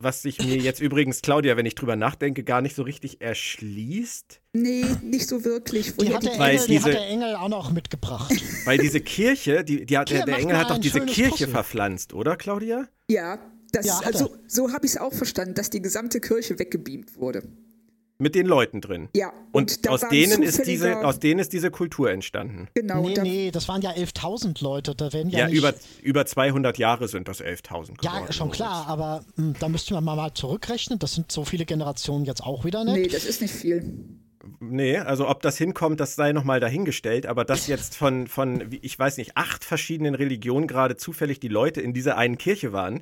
A: was sich mir jetzt übrigens, Claudia, wenn ich drüber nachdenke, gar nicht so richtig erschließt.
C: Nee, nicht so wirklich.
B: Die hat, der Engel, diese, die hat der Engel auch noch mitgebracht. <laughs>
A: Weil diese Kirche, die, die hat, Hier, der, Engel hat doch diese Kirche Puzzle. verpflanzt, oder, Claudia?
C: Ja, das, ja also, so habe ich es auch verstanden, dass die gesamte Kirche weggebeamt wurde.
A: Mit den Leuten drin.
C: Ja.
A: Und, und aus, denen ist diese, aus denen ist diese Kultur entstanden.
B: Genau. Nee, nee, das waren ja 11.000 Leute. Da werden ja, ja
A: nicht über, über 200 Jahre sind das 11.000
B: Ja, schon klar, aber mh, hm, da müssten wir mal, mal zurückrechnen. Das sind so viele Generationen jetzt auch wieder nicht.
C: Nee, das ist nicht viel.
A: Nee, also ob das hinkommt, das sei nochmal dahingestellt, aber dass jetzt von, von, ich weiß nicht, acht verschiedenen Religionen gerade zufällig die Leute in dieser einen Kirche waren,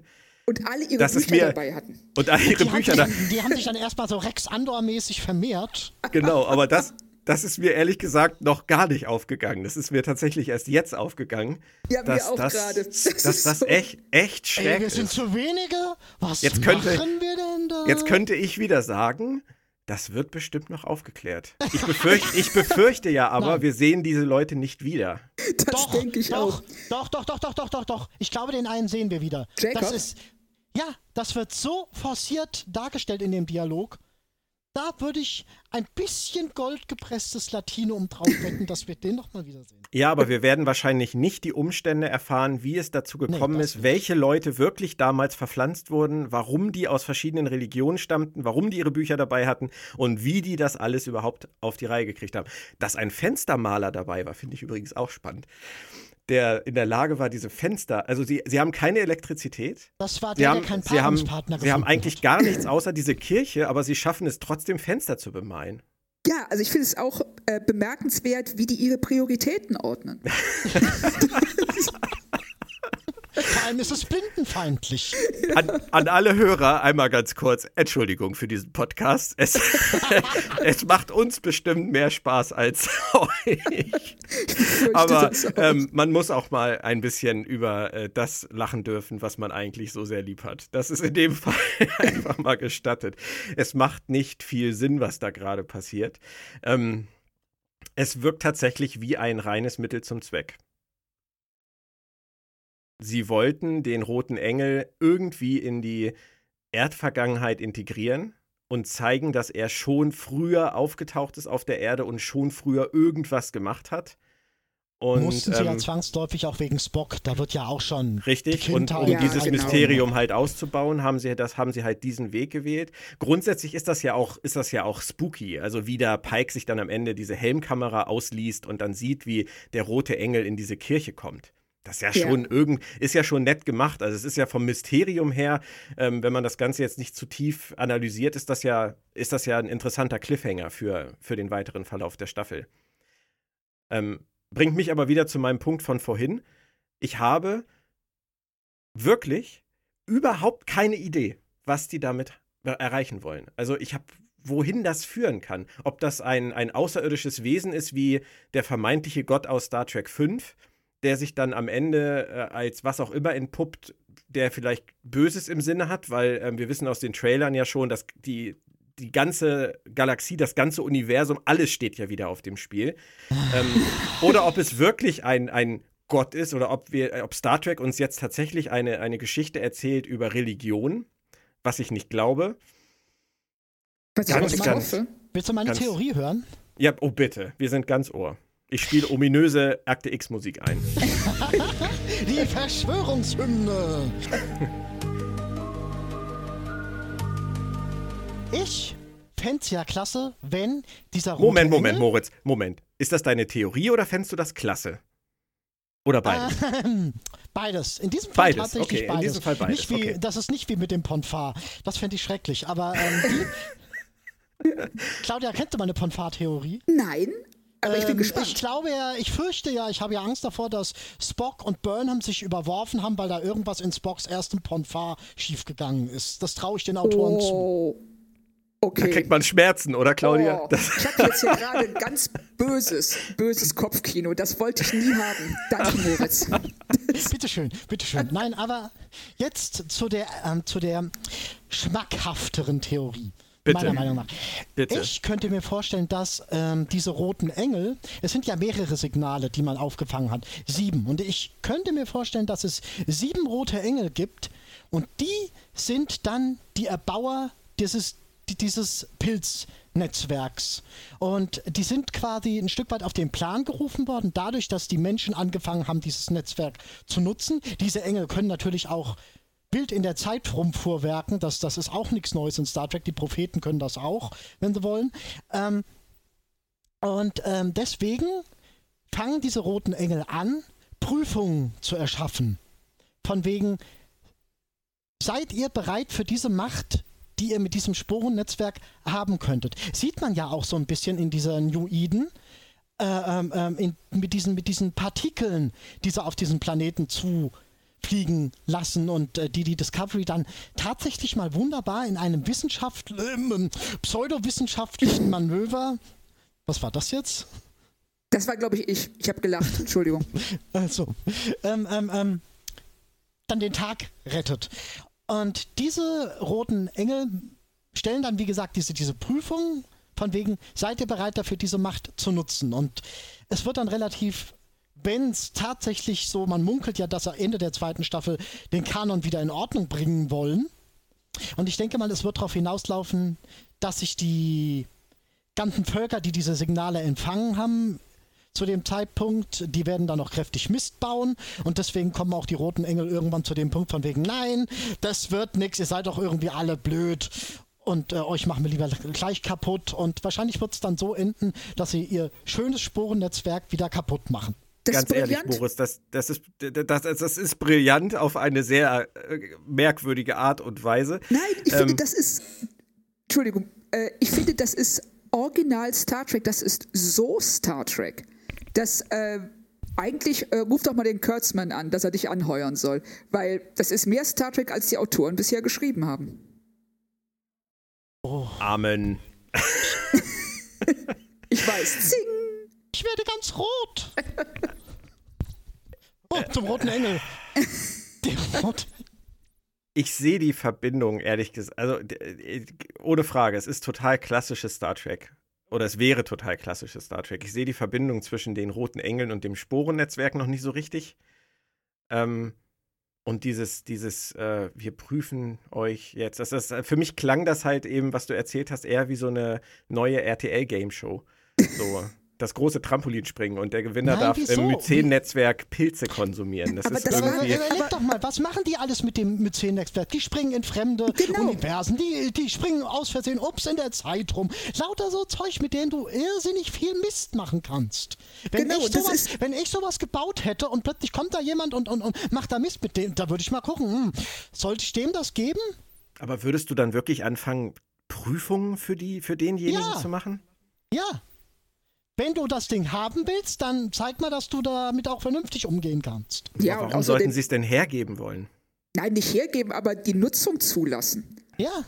C: und alle ihre das Bücher mir, dabei hatten.
A: Und alle ihre
B: die
A: Bücher
B: haben, die, haben sich dann erstmal so Rex Andor-mäßig vermehrt.
A: Genau, aber das, das ist mir ehrlich gesagt noch gar nicht aufgegangen. Das ist mir tatsächlich erst jetzt aufgegangen.
C: Ja, dass, mir auch gerade.
A: Das, das, das, das so echt, echt schrecklich Ey,
B: wir sind ist. zu wenige. Was
A: jetzt könnte,
B: machen wir denn da?
A: Jetzt könnte ich wieder sagen, das wird bestimmt noch aufgeklärt. Ich befürchte, ich befürchte ja aber, Nein. wir sehen diese Leute nicht wieder.
C: Das denke ich
B: doch,
C: auch.
B: Doch, doch, doch, doch, doch, doch, doch. Ich glaube, den einen sehen wir wieder.
C: Jacob?
B: Das ist, ja, das wird so forciert dargestellt in dem Dialog. da würde ich ein bisschen goldgepresstes Latinum drauf wetten, dass wir den noch mal wiedersehen.
A: Ja, aber wir werden wahrscheinlich nicht die Umstände erfahren, wie es dazu gekommen nee, ist, welche Leute wirklich damals verpflanzt wurden, warum die aus verschiedenen Religionen stammten, warum die ihre Bücher dabei hatten und wie die das alles überhaupt auf die Reihe gekriegt haben. Dass ein Fenstermaler dabei war, finde ich übrigens auch spannend der in der Lage war, diese Fenster, also sie, sie haben keine Elektrizität.
B: Das war
A: der,
B: der,
A: haben,
B: der keinen
A: sie haben, sie haben eigentlich
B: hat.
A: gar nichts außer diese Kirche, aber sie schaffen es trotzdem, Fenster zu bemalen.
C: Ja, also ich finde es auch äh, bemerkenswert, wie die ihre Prioritäten ordnen. <laughs> <laughs>
B: Allem ist es blindenfeindlich.
A: An, an, alle Hörer einmal ganz kurz, Entschuldigung für diesen Podcast. Es, <laughs> es macht uns bestimmt mehr Spaß als <laughs> euch. Aber ähm, man muss auch mal ein bisschen über äh, das lachen dürfen, was man eigentlich so sehr lieb hat. Das ist in dem <laughs> Fall einfach mal gestattet. Es macht nicht viel Sinn, was da gerade passiert. Ähm, es wirkt tatsächlich wie ein reines Mittel zum Zweck sie wollten den roten Engel irgendwie in die Erdvergangenheit integrieren und zeigen, dass er schon früher aufgetaucht ist auf der Erde und schon früher irgendwas gemacht hat.
B: Und, Mussten sie ähm, ja zwangsläufig auch wegen Spock, da wird ja auch schon.
A: Richtig, und um ja, dieses genau. Mysterium halt auszubauen, haben sie, das, haben sie halt diesen Weg gewählt. Grundsätzlich ist das ja auch, ist das ja auch spooky. Also wie der Pike sich dann am Ende diese Helmkamera ausliest und dann sieht, wie der rote Engel in diese Kirche kommt. Das ist ja schon ja. irgend, ist ja schon nett gemacht. Also es ist ja vom Mysterium her, ähm, wenn man das Ganze jetzt nicht zu tief analysiert, ist das ja, ist das ja ein interessanter Cliffhanger für, für den weiteren Verlauf der Staffel. Ähm, bringt mich aber wieder zu meinem Punkt von vorhin. Ich habe wirklich überhaupt keine Idee, was die damit erreichen wollen. Also ich habe wohin das führen kann. Ob das ein, ein außerirdisches Wesen ist wie der vermeintliche Gott aus Star Trek 5 der sich dann am Ende äh, als was auch immer entpuppt, der vielleicht Böses im Sinne hat, weil ähm, wir wissen aus den Trailern ja schon, dass die, die ganze Galaxie, das ganze Universum, alles steht ja wieder auf dem Spiel. ähm, <laughs> oder ob es wirklich ein, ein Gott ist oder ob, wir, ob Star Trek uns jetzt tatsächlich eine, eine Geschichte erzählt über Religion, was ich nicht glaube.
B: Ganz, ganz, Willst du meine ganz, Theorie hören?
A: Ja, oh bitte, wir sind ganz ohr. Ich spiele ominöse Akte X-Musik ein. <laughs>
B: Die Verschwörungshymne. Ich fände es ja klasse, wenn dieser rote
A: Moment, Moment,
B: Engel
A: Moritz, Moment. Ist das deine Theorie oder fändest du das klasse? Oder beides?
B: Ähm, beides. In diesem Fall
A: beides.
B: tatsächlich
A: okay,
B: beides.
A: In diesem Fall beides.
B: Nicht wie,
A: okay.
B: Das ist nicht wie mit dem Ponfar. Das fände ich schrecklich. Aber ähm, die, <laughs> Claudia, kennst du meine Ponfar-Theorie?
C: Nein, aber ich bin
B: ähm,
C: gespannt.
B: Ich glaube ja, ich fürchte ja, ich habe ja Angst davor, dass Spock und Burnham sich überworfen haben, weil da irgendwas in Spocks ersten Ponfar schiefgegangen ist. Das traue ich den Autoren oh. zu.
C: Okay.
A: Da kriegt man Schmerzen, oder Claudia?
C: Oh, ich habe jetzt hier <laughs> gerade ein ganz böses, böses Kopfkino. Das wollte ich nie haben. Danke, Moritz. <laughs>
B: bitteschön, bitteschön. Nein, aber jetzt zu der, ähm, zu der schmackhafteren Theorie. Bitte. Meiner Meinung nach. Bitte. Ich könnte mir vorstellen, dass ähm, diese roten Engel, es sind ja mehrere Signale, die man aufgefangen hat, sieben. Und ich könnte mir vorstellen, dass es sieben rote Engel gibt und die sind dann die Erbauer dieses, dieses Pilznetzwerks. Und die sind quasi ein Stück weit auf den Plan gerufen worden, dadurch, dass die Menschen angefangen haben, dieses Netzwerk zu nutzen. Diese Engel können natürlich auch Bild in der Zeit rumfuhrwerken. Das, das ist auch nichts Neues in Star Trek. Die Propheten können das auch, wenn sie wollen. Ähm, und ähm, deswegen fangen diese roten Engel an, Prüfungen zu erschaffen. Von wegen, seid ihr bereit für diese Macht, die ihr mit diesem Sporennetzwerk haben könntet? Sieht man ja auch so ein bisschen in dieser New Eden. Äh, ähm, ähm in, mit, diesen, mit diesen Partikeln, die sie auf diesen Planeten zu fliegen lassen und äh, die die Discovery dann tatsächlich mal wunderbar in einem Wissenschaft, äh, pseudowissenschaftlichen Manöver. Was war das jetzt?
C: Das war, glaube ich, ich. Ich habe gelacht. Entschuldigung. <laughs>
B: Also, ähm, ähm, ähm, dann den Tag rettet. Und diese roten Engel stellen dann, wie gesagt, diese, diese Prüfung von wegen, seid ihr bereit dafür, diese Macht zu nutzen? Und es wird dann relativ wenn es tatsächlich so, man munkelt ja, dass er Ende der zweiten Staffel den Kanon wieder in Ordnung bringen wollen, Und ich denke mal, es wird darauf hinauslaufen, dass sich die ganzen Völker, die diese Signale empfangen haben, zu dem Zeitpunkt, die werden dann noch kräftig Mist bauen. Und deswegen kommen auch die roten Engel irgendwann zu dem Punkt von wegen, nein, das wird nichts, ihr seid doch irgendwie alle blöd. Und äh, euch machen wir lieber gleich kaputt. Und wahrscheinlich wird es dann so enden, dass sie ihr schönes Sporennetzwerk wieder kaputt machen.
A: Das Ganz ehrlich, Boris, das, das, ist, das, das ist brillant auf eine sehr äh, merkwürdige Art und Weise.
C: Nein, ich ähm, finde, das ist. Entschuldigung, äh, ich finde, das ist original Star Trek. Das ist so Star Trek dass äh, eigentlich äh, ruf doch mal den Kurtzman an, dass er dich anheuern soll, weil das ist mehr Star Trek, als die Autoren bisher geschrieben haben.
A: Oh. Amen. <laughs>
C: ich weiß. Zing.
B: Ich werde ganz rot. <laughs> Oh, zum roten Engel.
A: Rot. Ich sehe die Verbindung, ehrlich gesagt. Also, ohne Frage, es ist total klassisches Star Trek oder es wäre total klassisches Star Trek. Ich sehe die Verbindung zwischen den roten Engeln und dem Sporennetzwerk noch nicht so richtig. Ähm, und dieses, dieses, äh, wir prüfen euch jetzt. Das ist, für mich klang das halt eben, was du erzählt hast, eher wie so eine neue RTL-Game-Show. So <laughs> das große Trampolinspringen und der Gewinner Nein, darf wieso? im Myzen-Netzwerk Pilze konsumieren. Das
B: aber
A: ist
B: das
A: irgendwie.
B: Aber, überleg doch mal, was machen die alles mit dem Myzen-Netzwerk? Die springen in fremde genau. Universen, die, die springen aus Versehen, ups, in der Zeit rum. Lauter so Zeug, mit denen du irrsinnig viel Mist machen kannst. Wenn, genau, ich, sowas, wenn ich sowas gebaut hätte und plötzlich kommt da jemand und, und, und macht da Mist mit dem, da würde ich mal gucken, hm, sollte ich dem das geben?
A: Aber würdest du dann wirklich anfangen, Prüfungen für, die, für denjenigen ja. zu machen?
B: Ja, wenn du das Ding haben willst, dann zeig mal, dass du damit auch vernünftig umgehen kannst.
A: Ja, warum sollten sie es denn hergeben wollen?
C: Nein, nicht hergeben, aber die Nutzung zulassen.
B: Ja.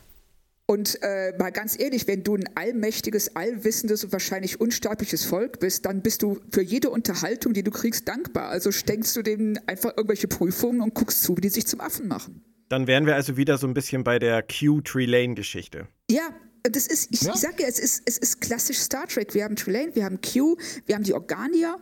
C: Und äh, mal ganz ehrlich, wenn du ein allmächtiges, allwissendes und wahrscheinlich unsterbliches Volk bist, dann bist du für jede Unterhaltung, die du kriegst, dankbar. Also steckst du denen einfach irgendwelche Prüfungen und guckst zu, wie die sich zum Affen machen.
A: Dann wären wir also wieder so ein bisschen bei der Q-Tree-Lane-Geschichte.
C: Ja, das ist, ich, ja. ich sage ja, es ist, es ist klassisch Star Trek. Wir haben Trelane, wir haben Q, wir haben die Organier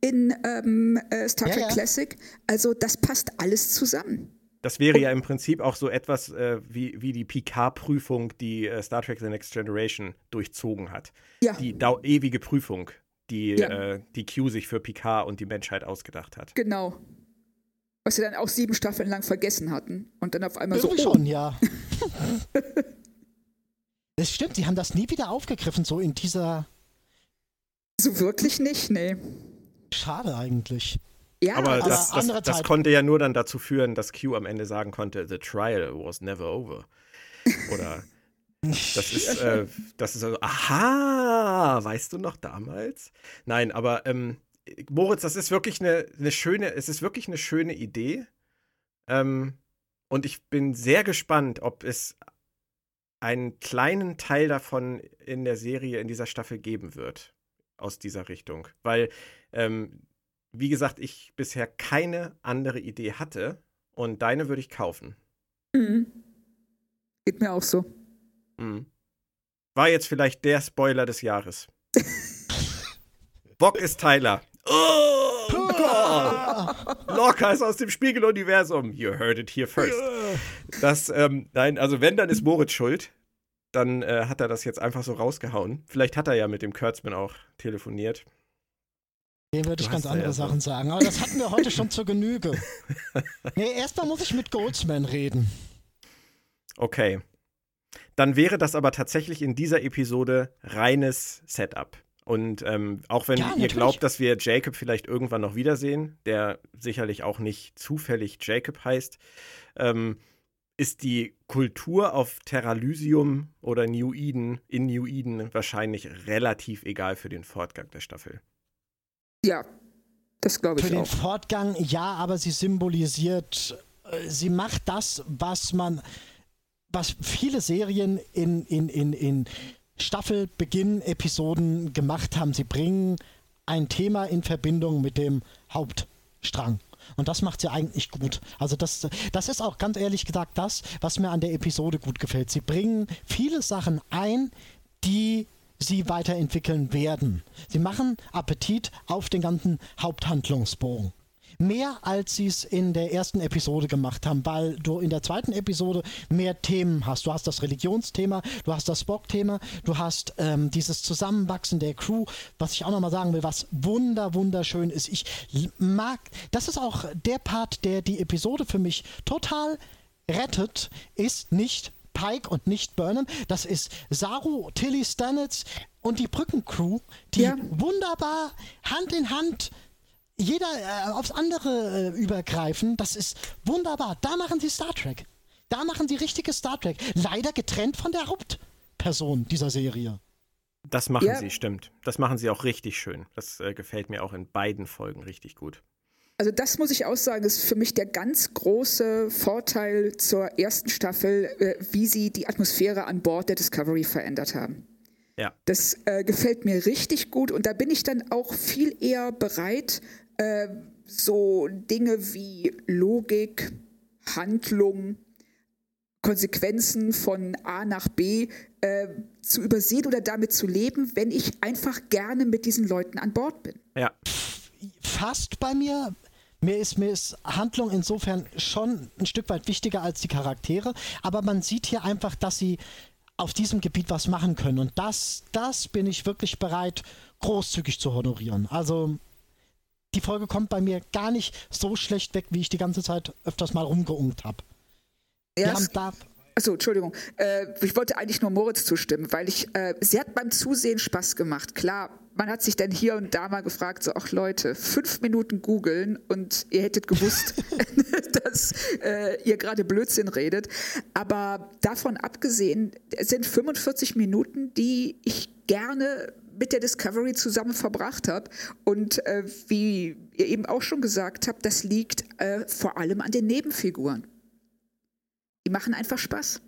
C: in ähm, äh, Star ja, Trek ja. Classic. Also das passt alles zusammen.
A: Das wäre Und, ja im Prinzip auch so etwas äh, wie, wie die Picard-Prüfung, die äh, Star Trek The Next Generation durchzogen hat. Ja. Die ewige Prüfung, die, ja. Äh, die Q sich für Picard und die Menschheit ausgedacht hat.
C: Genau. Was sie dann auch sieben Staffeln lang vergessen hatten. Und dann auf einmal
B: Irgendwie
C: so.
B: Oh. schon, ja. <laughs> Das stimmt, sie haben das nie wieder aufgegriffen, so in dieser.
C: So wirklich nicht, nee.
B: Schade eigentlich.
A: Ja, aber das, das, das, das konnte ja nur dann dazu führen, dass Q am Ende sagen konnte, the trial was never over. Oder <laughs> das ist, äh, das ist also, aha, weißt du noch damals? Nein, aber ähm, Moritz, das ist wirklich eine, eine schöne, es ist wirklich eine schöne Idee. Ähm, und ich bin sehr gespannt, ob es einen kleinen Teil davon in der Serie, in dieser Staffel geben wird. Aus dieser Richtung. Weil, ähm, wie gesagt, ich bisher keine andere Idee hatte und deine würde ich kaufen.
C: Mhm. Geht mir auch so.
A: Mhm. War jetzt vielleicht der Spoiler des Jahres. Bock ist Tyler. Oh Gott! <laughs> Locker ist aus dem Spiegeluniversum. You heard it here first. Das, ähm, nein, also wenn, dann ist Moritz schuld. Dann äh, hat er das jetzt einfach so rausgehauen. Vielleicht hat er ja mit dem Kurtzman auch telefoniert.
B: Dem würde ich ganz andere Sachen so. sagen, aber das hatten wir heute schon zur Genüge. <laughs> Nee, erstmal muss ich mit Goldsman reden.
A: Okay. Dann wäre das aber tatsächlich in dieser Episode reines Setup. Und ähm, auch wenn ja, ihr glaubt, dass wir Jacob vielleicht irgendwann noch wiedersehen, der sicherlich auch nicht zufällig Jacob heißt, ähm, ist die Kultur auf Terralysium oder New Eden in New Eden wahrscheinlich relativ egal für den Fortgang der Staffel.
C: Ja, das glaube ich
B: für
C: auch.
B: Für den Fortgang ja, aber sie symbolisiert, äh, sie macht das, was man, was viele Serien in, in, in, in Staffelbeginn-Episoden gemacht haben. Sie bringen ein Thema in Verbindung mit dem Hauptstrang. Und das macht sie eigentlich gut. Also das, das ist auch ganz ehrlich gesagt das, was mir an der Episode gut gefällt. Sie bringen viele Sachen ein, die sie weiterentwickeln werden. Sie machen Appetit auf den ganzen Haupthandlungsbogen mehr als sie es in der ersten Episode gemacht haben, weil du in der zweiten Episode mehr Themen hast. Du hast das Religionsthema, du hast das Spock-Thema, du hast ähm, dieses Zusammenwachsen der Crew, was ich auch nochmal sagen will, was wunder, wunderschön ist. Ich mag, das ist auch der Part, der die Episode für mich total rettet, ist nicht Pike und nicht Burnham. Das ist Saru, Tilly Stanitz und die Brückencrew, die ja. wunderbar Hand in Hand jeder äh, aufs andere äh, übergreifen. Das ist wunderbar. Da machen sie Star Trek. Da machen sie richtige Star Trek. Leider getrennt von der Hauptperson dieser Serie.
A: Das machen ja. sie, stimmt. Das machen sie auch richtig schön. Das äh, gefällt mir auch in beiden Folgen richtig gut.
C: Also das muss ich auch sagen, ist für mich der ganz große Vorteil zur ersten Staffel, äh, wie sie die Atmosphäre an Bord der Discovery verändert haben. Ja. Das äh, gefällt mir richtig gut und da bin ich dann auch viel eher bereit, äh, so Dinge wie Logik, Handlung, Konsequenzen von A nach B äh, zu übersehen oder damit zu leben, wenn ich einfach gerne mit diesen Leuten an Bord bin.
A: Ja.
B: Fast bei mir. Mir ist, mir ist Handlung insofern schon ein Stück weit wichtiger als die Charaktere, aber man sieht hier einfach, dass sie auf diesem Gebiet was machen können. Und das, das bin ich wirklich bereit, großzügig zu honorieren. Also die Folge kommt bei mir gar nicht so schlecht weg, wie ich die ganze Zeit öfters mal rumgeungt habe.
C: Ja, da Achso, Entschuldigung. Äh, ich wollte eigentlich nur Moritz zustimmen, weil ich, äh, sie hat beim Zusehen Spaß gemacht. Klar, man hat sich dann hier und da mal gefragt, so, ach Leute, fünf Minuten googeln und ihr hättet gewusst, <laughs> <laughs> dass äh, ihr gerade Blödsinn redet. Aber davon abgesehen, es sind 45 Minuten, die ich gerne mit der Discovery zusammen verbracht habe. Und äh, wie ihr eben auch schon gesagt habt, das liegt äh, vor allem an den Nebenfiguren. Die machen einfach Spaß.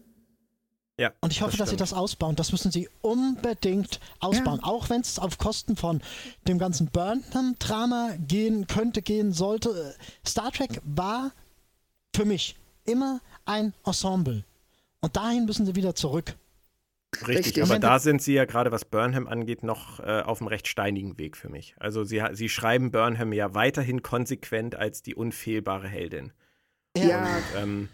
B: Ja, und ich hoffe, das dass sie das ausbauen. Das müssen sie unbedingt ausbauen. Ja. Auch wenn es auf Kosten von dem ganzen Burnham-Drama gehen könnte, gehen sollte. Star Trek war für mich immer ein Ensemble. Und dahin müssen sie wieder zurück.
A: Richtig, Richtig. aber da sind sie ja gerade, was Burnham angeht, noch äh, auf einem recht steinigen Weg für mich. Also sie, sie schreiben Burnham ja weiterhin konsequent als die unfehlbare Heldin.
C: Ja.
A: Und, ähm,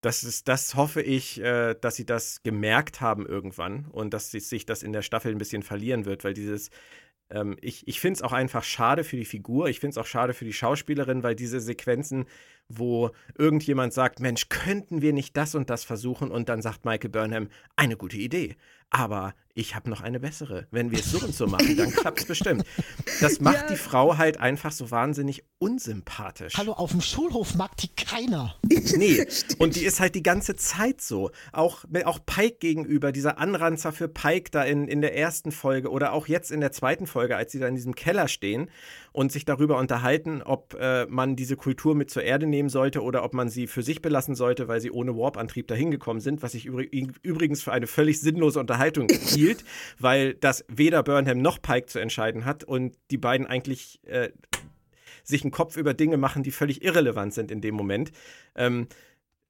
A: das ist, das hoffe ich, äh, dass sie das gemerkt haben irgendwann und dass sich das in der Staffel ein bisschen verlieren wird, weil dieses, ähm, ich, ich finde es auch einfach schade für die Figur, ich finde es auch schade für die Schauspielerin, weil diese Sequenzen, wo irgendjemand sagt, Mensch, könnten wir nicht das und das versuchen und dann sagt Michael Burnham, eine gute Idee. Aber ich habe noch eine bessere. Wenn wir es so und so machen, dann <laughs> klappt es bestimmt. Das macht ja. die Frau halt einfach so wahnsinnig unsympathisch.
B: Hallo, auf dem Schulhof mag die keiner.
A: Nee, <laughs> und die ist halt die ganze Zeit so. Auch, auch Pike gegenüber, dieser Anranzer für Pike da in, in der ersten Folge oder auch jetzt in der zweiten Folge, als sie da in diesem Keller stehen und sich darüber unterhalten, ob äh, man diese Kultur mit zur Erde nehmen sollte oder ob man sie für sich belassen sollte, weil sie ohne Warp-Antrieb dahin gekommen sind, was ich übrigens für eine völlig sinnlose Unterhaltung <laughs> hielt, weil das weder Burnham noch Pike zu entscheiden hat und die beiden eigentlich äh, sich einen Kopf über Dinge machen, die völlig irrelevant sind in dem Moment. Ähm,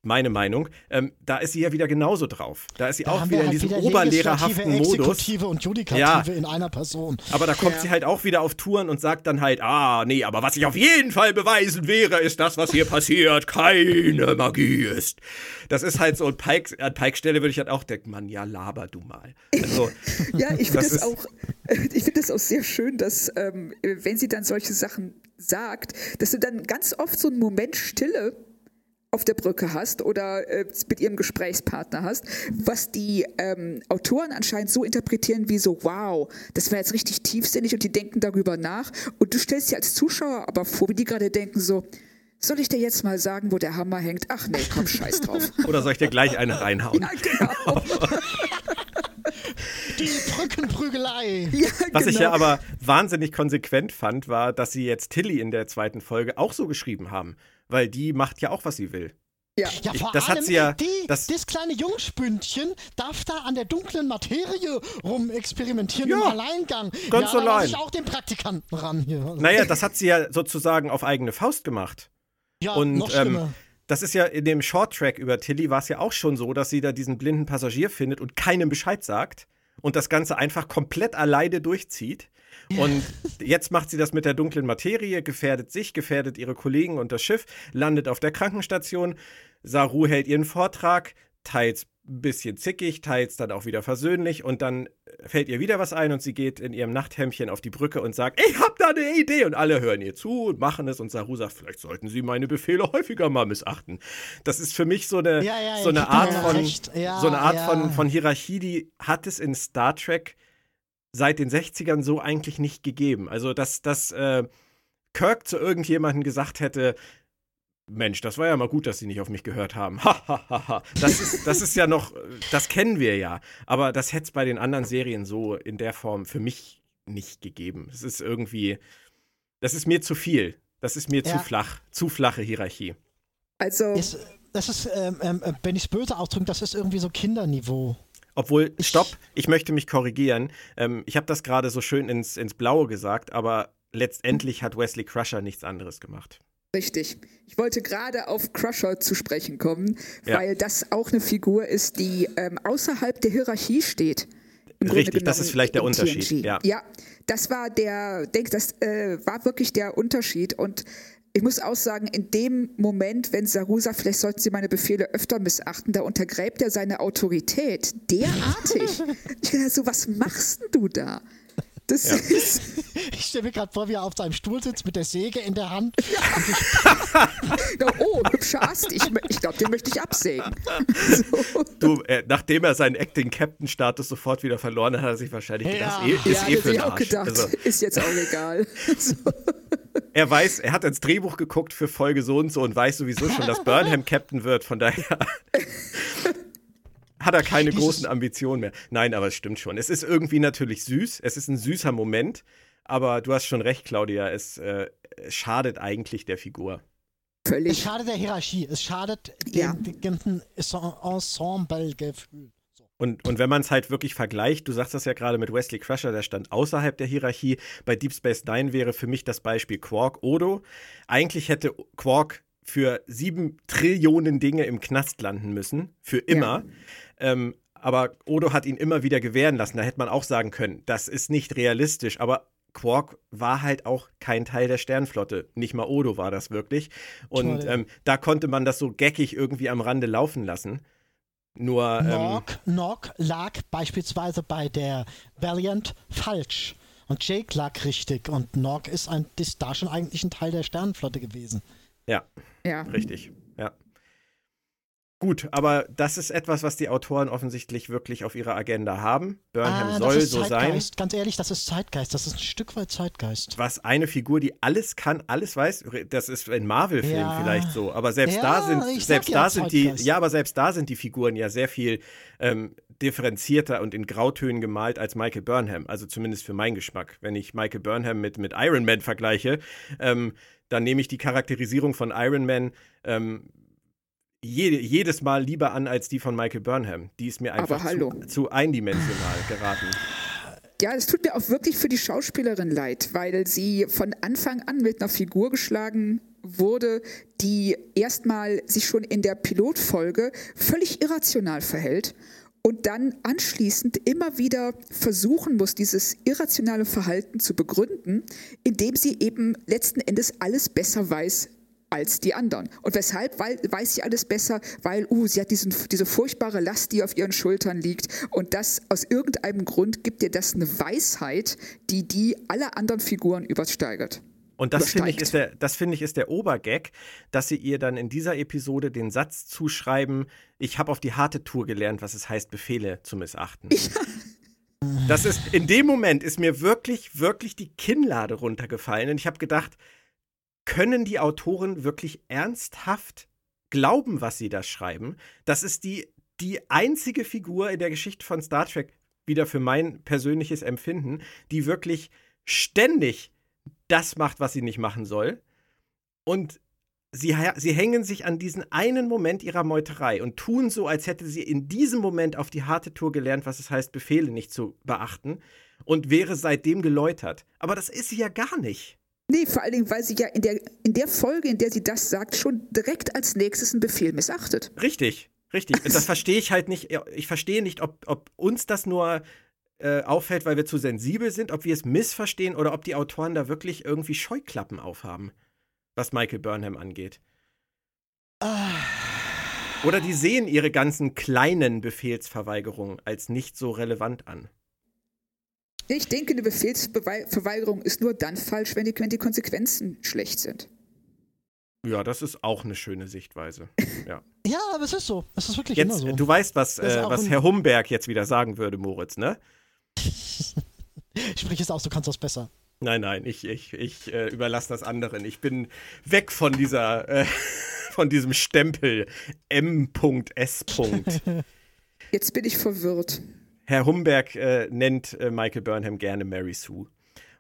A: meine Meinung. Ähm, da ist sie ja wieder genauso drauf. Da ist sie da auch wieder in halt diesem wieder oberlehrerhaften Modus.
B: Exekutive und Judikative ja. in einer Person.
A: Aber da kommt ja. sie halt auch wieder auf Touren und sagt dann halt, ah, nee, aber was ich auf jeden Fall beweisen wäre, ist das, was hier passiert, keine Magie ist. Das ist halt so, und Pike, an Pikes Stelle würde ich halt auch denken, Mann, ja, laber du mal.
C: Also, <laughs> ja, ich finde das, auch, <laughs> ich finde das auch sehr schön, dass, ähm, wenn sie dann solche Sachen sagt, dass du dann ganz oft so einen Moment Stille auf der Brücke hast oder äh, mit ihrem Gesprächspartner hast, was die ähm, Autoren anscheinend so interpretieren wie so, wow, das war jetzt richtig tiefsinnig und die denken darüber nach und du stellst dir als Zuschauer aber vor, wie die gerade denken so, soll ich dir jetzt mal sagen, wo der Hammer hängt? Ach nee, komm, scheiß drauf. <laughs>
A: Oder soll ich dir gleich eine reinhauen? Ja, genau. <laughs>
B: Die Brückenprügelei.
A: Ja, Was genau. ich ja aber wahnsinnig konsequent fand, war, dass sie jetzt Tilly in der zweiten Folge auch so geschrieben haben weil die macht ja auch, was sie will.
B: Ja, ja vor das allem hat sie ja, die, das, das kleine Jungspündchen darf da an der dunklen Materie rumexperimentieren ja, im Alleingang.
A: Ganz ja, allein.
B: ich auch den Praktikanten ran hier. <laughs>
A: Naja, das hat sie ja sozusagen auf eigene Faust gemacht.
B: Ja, Und, noch ähm, schlimmer. Ähm,
A: das ist ja in dem Short Track über Tilly war es ja auch schon so, dass sie da diesen blinden Passagier findet und keinem Bescheid sagt und das Ganze einfach komplett alleine durchzieht. Und <laughs> jetzt macht sie das mit der dunklen Materie, gefährdet sich, gefährdet ihre Kollegen und das Schiff, landet auf der Krankenstation. Saru hält ihren Vortrag, teils ein bisschen zickig, teils dann auch wieder versöhnlich und dann fällt ihr wieder was ein und sie geht in ihrem Nachthemdchen auf die Brücke und sagt, ich hab da eine Idee und alle hören ihr zu und machen es und Saru sagt, vielleicht sollten sie meine Befehle häufiger mal missachten. Das ist für mich so eine,
B: Ja, ja,
A: so eine Art von.
B: Ja,
A: so eine Art von, von Hierarchie, die hat es in Star Trek seit den 60ern so eigentlich nicht gegeben. Also, dass, dass äh, Kirk zu irgendjemandem gesagt hätte, Mensch, das war ja mal gut, dass sie nicht auf mich gehört haben. Ha, ha, ha, ha. Das ist, das ist ja noch, das kennen wir ja. Aber das hätte es bei den anderen Serien so in der Form für mich nicht gegeben. Es ist irgendwie, das ist mir zu viel. Das ist mir zu
B: Ja.
A: flach, zu flache Hierarchie.
C: Also,
B: Ist, das ist, ähm, ähm, äh, wenn ich es böse ausdrücke, das ist irgendwie so Kinderniveau.
A: Obwohl, stopp, ich möchte mich korrigieren. Ähm, ich habe das gerade so schön ins, ins Blaue gesagt, aber letztendlich hat Wesley Crusher nichts anderes gemacht.
C: Richtig. Ich wollte gerade auf Crusher zu sprechen kommen,
A: Ja.
C: weil das auch eine Figur ist, die ähm, außerhalb der Hierarchie steht.
A: Richtig, das ist vielleicht der Unterschied, ja.
C: ja, das war der, denk, das äh, war wirklich der Unterschied und ich muss auch sagen, in dem Moment, wenn Saru sagt, vielleicht sollten Sie meine Befehle öfter missachten, da untergräbt er seine Autorität derartig. <laughs> ich dachte so, was machst denn du da? Das
A: Ja. <laughs>
C: ist,
B: Ich stelle mir gerade vor, wie er auf seinem Stuhl sitzt mit der Säge in der Hand.
C: oh, hübscher Ast, ich, ich glaube, den möchte ich absägen. So.
A: Du, äh, nachdem er seinen Acting-Captain-Status sofort wieder verloren hat, hat er sich wahrscheinlich gedacht,
B: Ja.
A: das eh, ist
C: ja,
A: eh
C: das
A: für
C: auch
A: Arsch.
C: gedacht.
A: Also,
C: ist jetzt auch egal. <laughs> So.
A: er weiß, er hat ins Drehbuch geguckt für Folge so und so und weiß sowieso schon, dass Burnham Captain wird, von daher <laughs> hat er keine
B: Dieses-
A: großen Ambitionen mehr. Nein, aber es stimmt schon. Es ist irgendwie natürlich süß, es ist ein süßer Moment, aber du hast schon recht, Claudia, es, äh, es schadet eigentlich der Figur.
B: Es
C: Völlig.
B: schadet der Hierarchie, es schadet
C: Ja.
B: dem ganzen Ensemblegefühl.
A: Und, und wenn man es halt wirklich vergleicht, du sagst das ja gerade mit Wesley Crusher, der stand außerhalb der Hierarchie. Bei Deep Space Nine wäre für mich das Beispiel Quark Odo. Eigentlich hätte Quark für sieben Trillionen Dinge im Knast landen müssen, für immer. Ähm, aber Odo hat ihn immer wieder gewähren lassen. Da hätte man auch sagen können, das ist nicht realistisch. Aber Quark war halt auch kein Teil der Sternflotte. Nicht mal Odo war das wirklich. Und ähm, da konnte man das so geckig irgendwie am Rande laufen lassen. Nur. Ähm,
B: Nog, Nog lag beispielsweise bei der Valiant falsch. Und Jake lag richtig. Und Nog ist, ein, ist da schon eigentlich ein Teil der Sternenflotte gewesen.
A: Ja,
C: Ja.
A: Richtig, ja. Gut, aber das ist etwas, was die Autoren offensichtlich wirklich auf ihrer Agenda haben. Burnham
B: Ah,
A: soll
B: das ist
A: so sein.
B: Zeitgeist. Ganz ehrlich, das ist Zeitgeist. Das ist ein Stück weit Zeitgeist.
A: Was eine Figur, die alles kann, alles weiß, das ist in Marvel-Filmen
B: Ja.
A: vielleicht so, aber selbst
B: Ja,
A: da sind, selbst
B: ja,
A: da sind die,
B: Zeitgeist.
A: ja, aber selbst da sind die Figuren ja sehr viel ähm, differenzierter und in Grautönen gemalt als Michael Burnham. Also zumindest für meinen Geschmack. Wenn ich Michael Burnham mit, mit Iron Man vergleiche, ähm, dann nehme ich die Charakterisierung von Iron Man ähm, jede, jedes Mal lieber an als die von Michael Burnham. Die ist mir einfach zu, zu eindimensional geraten.
C: Ja, es tut mir auch wirklich für die Schauspielerin leid, weil sie von Anfang an mit einer Figur geschlagen wurde, die erstmal sich schon in der Pilotfolge völlig irrational verhält und dann anschließend immer wieder versuchen muss, dieses irrationale Verhalten zu begründen, indem sie eben letzten Endes alles besser weiß als die anderen. Und weshalb weil, weiß sie alles besser? Weil, uh, sie hat diesen, diese furchtbare Last, die auf ihren Schultern liegt. Und das aus irgendeinem Grund gibt ihr das eine Weisheit, die die aller anderen Figuren übersteigert.
A: Und das finde ich, ist der, das finde ich ist der Obergag, dass sie ihr dann in dieser Episode den Satz zuschreiben, ich habe auf die harte Tour gelernt, was es heißt, Befehle zu missachten. Das ist, in dem Moment ist mir wirklich, wirklich die Kinnlade runtergefallen und ich habe gedacht, können die Autoren wirklich ernsthaft glauben, was sie da schreiben? Das ist die, die einzige Figur in der Geschichte von Star Trek, wieder für mein persönliches Empfinden, die wirklich ständig das macht, was sie nicht machen soll. Und sie, sie hängen sich an diesen einen Moment ihrer Meuterei und tun so, als hätte sie in diesem Moment auf die harte Tour gelernt, was es heißt, Befehle nicht zu beachten und wäre seitdem geläutert. Aber das ist sie ja gar nicht.
C: Nee, vor allen Dingen, weil sie ja in der, in der Folge, in der sie das sagt, schon direkt als nächstes einen Befehl missachtet.
A: Richtig, richtig. Und das verstehe ich halt nicht. Ich verstehe nicht, ob, ob uns das nur äh, auffällt, weil wir zu sensibel sind, ob wir es missverstehen oder ob die Autoren da wirklich irgendwie Scheuklappen aufhaben, was Michael Burnham angeht.
B: Ah.
A: Oder die sehen ihre ganzen kleinen Befehlsverweigerungen als nicht so relevant an.
C: Ich denke, eine Befehlsverweigerung ist nur dann falsch, wenn die, wenn die Konsequenzen schlecht sind.
A: Ja, das ist auch eine schöne Sichtweise. Ja, <laughs>
B: ja aber es ist so. Es ist wirklich
A: jetzt,
B: immer so.
A: Du weißt, was, äh, was Herr Humberg jetzt wieder sagen würde, Moritz, ne? <laughs>
B: Sprich es aus, du kannst das besser.
A: Nein, nein, ich, ich, ich äh, überlasse das anderen. Ich bin weg von dieser, äh, <laughs> von diesem Stempel M.S.
C: Jetzt bin ich verwirrt.
A: Herr Humberg äh, nennt äh, Michael Burnham gerne Mary Sue.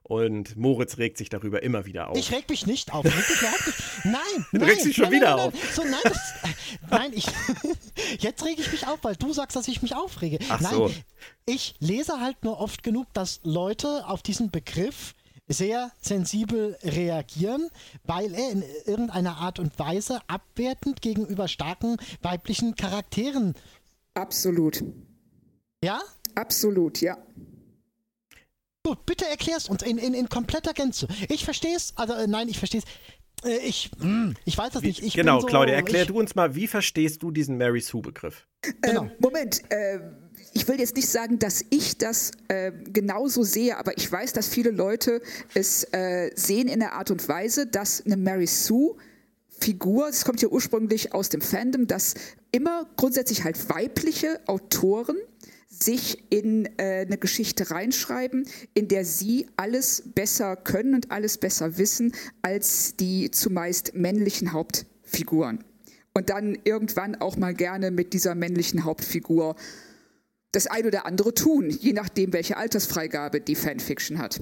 A: Und Moritz regt sich darüber immer wieder auf.
B: Ich reg mich nicht auf. Ich überhaupt nicht. Nein, nein. <laughs> Du
A: regst dich schon
B: nein,
A: wieder
B: nein,
A: auf.
B: Nein, so, nein, das, äh, nein ich, <laughs> jetzt rege ich mich auf, weil du sagst, dass ich mich aufrege.
A: Ach
B: nein,
A: so.
B: ich lese halt nur oft genug, dass Leute auf diesen Begriff sehr sensibel reagieren, weil er in irgendeiner Art und Weise abwertend gegenüber starken weiblichen Charakteren.
C: Absolut.
B: Ja?
C: Absolut, ja.
B: Gut, bitte erklär's uns in, in, in kompletter Gänze. Ich verstehe es, also äh, nein, ich verstehe es. Äh, ich, mh, ich weiß das
A: Wie,
B: nicht. Ich
A: genau,
B: bin so,
A: Claudia, erklär
B: ich,
A: du uns mal, wie verstehst du diesen Mary Sue-Begriff?
B: Genau.
C: Ähm, Moment, äh, ich will jetzt nicht sagen, dass ich das äh, genauso sehe, aber ich weiß, dass viele Leute es äh, sehen in der Art und Weise, dass eine Mary Sue Figur, das kommt ja ursprünglich aus dem Fandom, dass immer grundsätzlich halt weibliche Autoren sich in äh, eine Geschichte reinschreiben, in der sie alles besser können und alles besser wissen als die zumeist männlichen Hauptfiguren. Und dann irgendwann auch mal gerne mit dieser männlichen Hauptfigur das ein oder andere tun, je nachdem, welche Altersfreigabe die Fanfiction hat.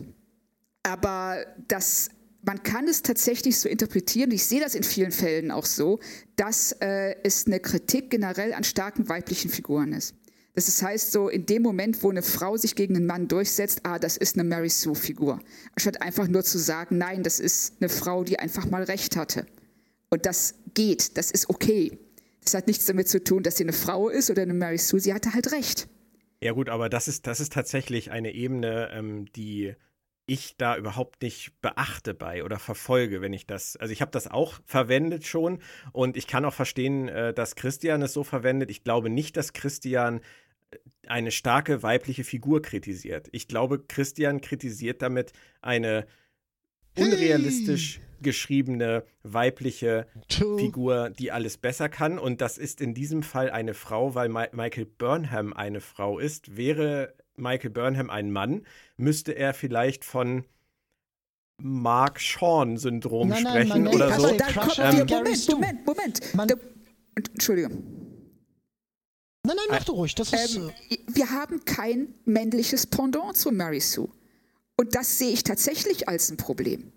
C: Aber das man kann es tatsächlich so interpretieren, ich sehe das in vielen Fällen auch so, dass äh, es eine Kritik generell an starken weiblichen Figuren ist. Das heißt so, in dem Moment, wo eine Frau sich gegen einen Mann durchsetzt, ah, das ist eine Mary Sue-Figur. Anstatt einfach nur zu sagen, nein, das ist eine Frau, die einfach mal recht hatte. Und das geht, das ist okay. Das hat nichts damit zu tun, dass sie eine Frau ist oder eine Mary Sue, sie hatte halt recht.
A: Ja gut, aber das ist, das ist tatsächlich eine Ebene, ähm, die ich da überhaupt nicht beachte bei oder verfolge, wenn ich das. Also ich habe das auch verwendet schon und ich kann auch verstehen, äh, dass Christian es so verwendet. Ich glaube nicht, dass Christian eine starke weibliche Figur kritisiert. Ich glaube, Christian kritisiert damit eine unrealistisch geschriebene weibliche
B: True.
A: Figur, die alles besser kann. Und das ist in diesem Fall eine Frau, weil Ma Michael Burnham eine Frau ist. Wäre Michael Burnham ein Mann, müsste er vielleicht von Mark Sean-Syndrom
B: Nein, nein,
A: sprechen
B: man
A: oder so.
B: Gary
C: Moment. Moment, Moment. Entschuldigung.
B: Nein, nein, mach du ruhig. Das ist.
C: Ähm,
B: äh,
C: wir haben kein männliches Pendant zu Mary Sue. Und das sehe ich tatsächlich als ein Problem.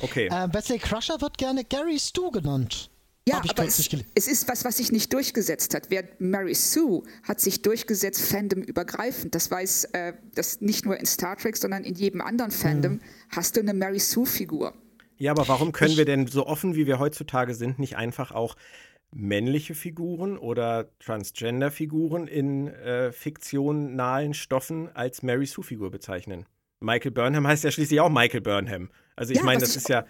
A: Okay.
B: äh, Wesley Crusher wird gerne Gary Stu genannt.
C: Ja, aber es, es ist was, was sich nicht durchgesetzt hat. Während Mary Sue hat sich durchgesetzt, Fandom übergreifend. Das weiß, äh, das nicht nur in Star Trek, sondern in jedem anderen Fandom
B: Mhm.
C: hast du eine Mary Sue-Figur.
A: Ja, aber warum können
B: Ich-
A: wir denn so offen, wie wir heutzutage sind, nicht einfach auch männliche Figuren oder Transgender-Figuren in äh, fiktionalen Stoffen als Mary Sue-Figur bezeichnen? Michael Burnham heißt ja schließlich auch Michael Burnham. Also ich
C: Ja,
A: meine, das
C: ich
A: ist ja,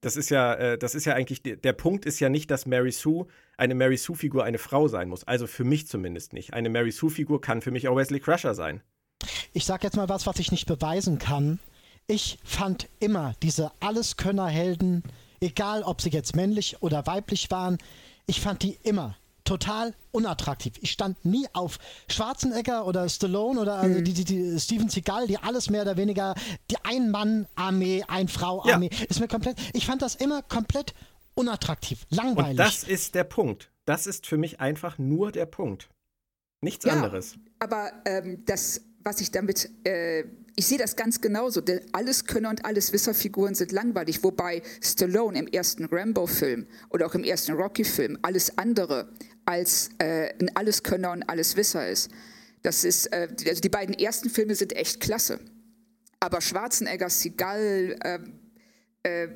A: das ist ja, äh, das ist ja eigentlich, der, der Punkt ist ja nicht, dass Mary Sue, eine Mary Sue-Figur eine Frau sein muss. Also für mich zumindest nicht. Eine Mary Sue-Figur kann für mich auch Wesley Crusher sein.
B: Ich sag jetzt mal was, was ich nicht beweisen kann. Ich fand immer diese Alleskönner-Helden, egal ob sie jetzt männlich oder weiblich waren, ich fand die immer total unattraktiv. Ich stand nie auf Schwarzenegger oder Stallone oder also die, die, die Steven Seagal, die alles mehr oder weniger die Ein-Mann-Armee, Ein-Frau-Armee. Ist mir komplett. Ich fand das immer komplett unattraktiv, langweilig.
A: Und das ist der Punkt. Das ist für mich einfach nur der Punkt. Nichts
C: Ja,
A: anderes.
C: Aber ähm, das, was ich damit, äh, ich sehe das ganz genauso. Denn alles Könner und alles Wisser-Figuren sind langweilig. Wobei Stallone im ersten Rambo-Film oder auch im ersten Rocky-Film alles andere als äh, ein Alleskönner und Alleswisser ist. Das ist, äh, also die beiden ersten Filme sind echt klasse. Aber Schwarzenegger, Seagal, äh,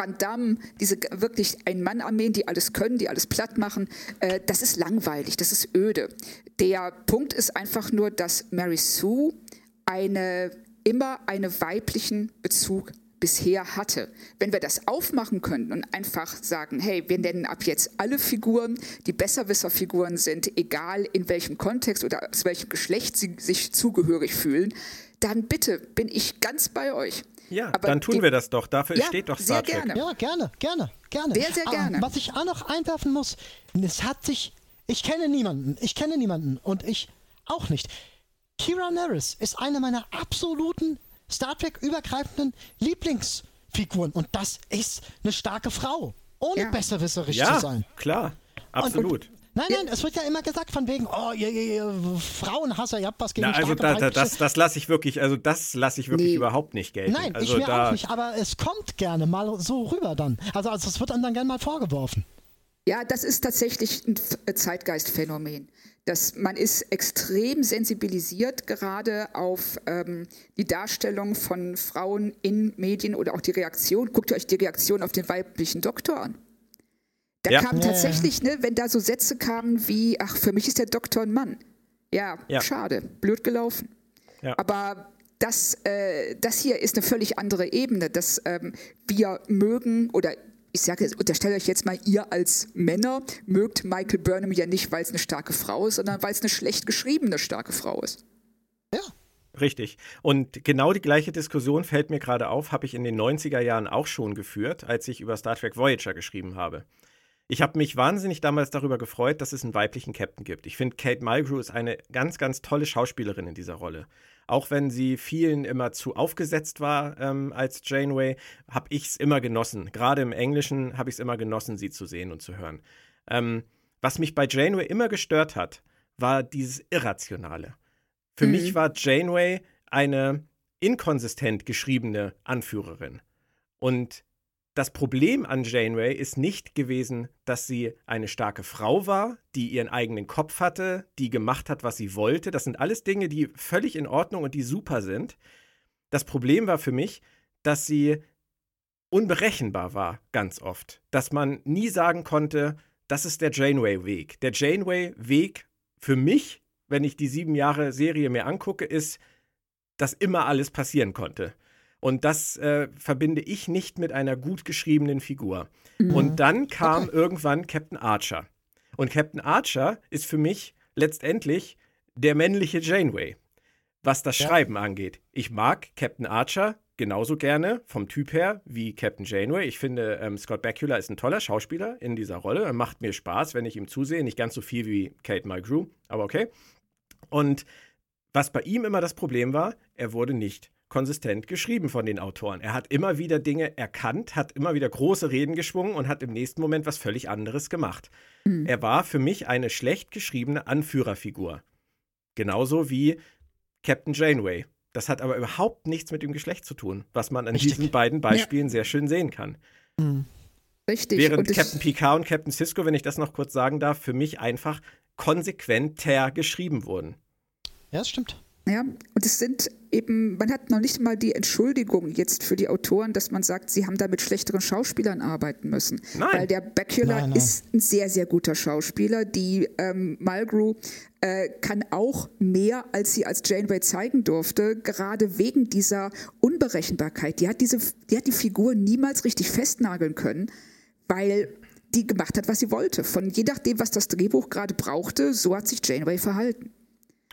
C: Van Damme, diese wirklich Ein-Mann-Armeen, die alles können, die alles platt machen, äh, das ist langweilig, das ist öde. Der Punkt ist einfach nur, dass Mary Sue eine, immer einen weiblichen Bezug bisher hatte. Wenn wir das aufmachen könnten und einfach sagen, hey, wir nennen ab jetzt alle Figuren, die Besserwisser-Figuren sind, egal in welchem Kontext oder aus welchem Geschlecht sie sich zugehörig fühlen, dann bitte bin ich ganz bei euch.
A: Ja, Aber dann tun wir das doch. Dafür ja, steht doch Star
B: Trek. Gerne. Ja, gerne, gerne, gerne.
C: Sehr, sehr gerne.
B: Aber was ich auch noch einwerfen muss, es hat sich, ich kenne niemanden, ich kenne niemanden und ich auch nicht. Kira Nerys ist eine meiner absoluten Star Trek-übergreifenden Lieblingsfiguren. Und das ist eine starke Frau. Ohne ja. besserwisserisch
A: ja,
B: zu sein.
A: Klar, absolut. Und, und,
B: Nein, nein, es wird ja immer gesagt von wegen, oh, ihr, ihr, ihr Frauenhasser, ihr habt was gegen Na,
A: also da, da, das, das lasse ich wirklich, also das lasse ich wirklich nee. überhaupt nicht gelten.
B: Nein,
A: also
B: ich mir da auch nicht, aber es kommt gerne mal so rüber dann. Also, also es wird einem dann gerne mal vorgeworfen.
C: Ja, das ist tatsächlich ein Zeitgeistphänomen dass man ist extrem sensibilisiert gerade auf ähm, die Darstellung von Frauen in Medien oder auch die Reaktion. Guckt euch die Reaktion auf den weiblichen Doktor an. Da ja. kam tatsächlich, ne, wenn da so Sätze kamen wie, ach, für mich ist der Doktor ein Mann. Ja, ja. schade, blöd gelaufen. Ja. Aber das, äh, das hier ist eine völlig andere Ebene, dass ähm, wir mögen oder ich sage, unterstelle euch jetzt mal, ihr als Männer mögt Michael Burnham ja nicht, weil es eine starke Frau ist, sondern weil es eine schlecht geschriebene starke Frau ist.
A: Ja. Richtig. Und genau die gleiche Diskussion fällt mir gerade auf, habe ich in den 90er Jahren auch schon geführt, als ich über Star Trek Voyager geschrieben habe. Ich habe mich wahnsinnig damals darüber gefreut, dass es einen weiblichen Captain gibt. Ich finde, Kate Mulgrew ist eine ganz, ganz tolle Schauspielerin in dieser Rolle. Auch wenn sie vielen immer zu aufgesetzt war ähm, als Janeway, habe ich es immer genossen. Gerade im Englischen habe ich es immer genossen, sie zu sehen und zu hören. Ähm, was mich bei Janeway immer gestört hat, war dieses Irrationale. Für mhm. mich war Janeway eine inkonsistent geschriebene Anführerin. Und das Problem an Janeway ist nicht gewesen, dass sie eine starke Frau war, die ihren eigenen Kopf hatte, die gemacht hat, was sie wollte. Das sind alles Dinge, die völlig in Ordnung und die super sind. Das Problem war für mich, dass sie unberechenbar war, ganz oft. Dass man nie sagen konnte, das ist der Janeway-Weg. Der Janeway-Weg für mich, wenn ich die sieben Jahre Serie mir angucke, ist, dass immer alles passieren konnte. Und das äh, verbinde ich nicht mit einer gut geschriebenen Figur. Mhm. Und dann kam okay. irgendwann Captain Archer. Und Captain Archer ist für mich letztendlich der männliche Janeway, was das ja. Schreiben angeht. Ich mag Captain Archer genauso gerne vom Typ her wie Captain Janeway. Ich finde, ähm, Scott Bakula ist ein toller Schauspieler in dieser Rolle. Er macht mir Spaß, wenn ich ihm zusehe. Nicht ganz so viel wie Kate Mulgrew, aber okay. Und was bei ihm immer das Problem war, er wurde nicht konsistent geschrieben von den Autoren. Er hat immer wieder Dinge erkannt, hat immer wieder große Reden geschwungen und hat im nächsten Moment was völlig anderes gemacht. Mhm. Er war für mich eine schlecht geschriebene Anführerfigur. Genauso wie Captain Janeway. Das hat aber überhaupt nichts mit dem Geschlecht zu tun, was man an Richtig. diesen beiden Beispielen ja. sehr schön sehen kann. Mhm. Richtig. Während Captain Picard und Captain Cisco, wenn ich das noch kurz sagen darf, für mich einfach konsequenter geschrieben wurden.
B: Ja, das stimmt.
C: Ja, und es sind eben, man hat noch nicht mal die Entschuldigung jetzt für die Autoren, dass man sagt, sie haben da mit schlechteren Schauspielern arbeiten müssen. Nein. Weil der Bakula ist ein sehr, sehr guter Schauspieler. Die ähm, Mulgrew äh, kann auch mehr, als sie als Janeway zeigen durfte, gerade wegen dieser Unberechenbarkeit. Die hat, diese, die hat die Figur niemals richtig festnageln können, weil die gemacht hat, was sie wollte. Von je nachdem, was das Drehbuch gerade brauchte, so hat sich Janeway verhalten.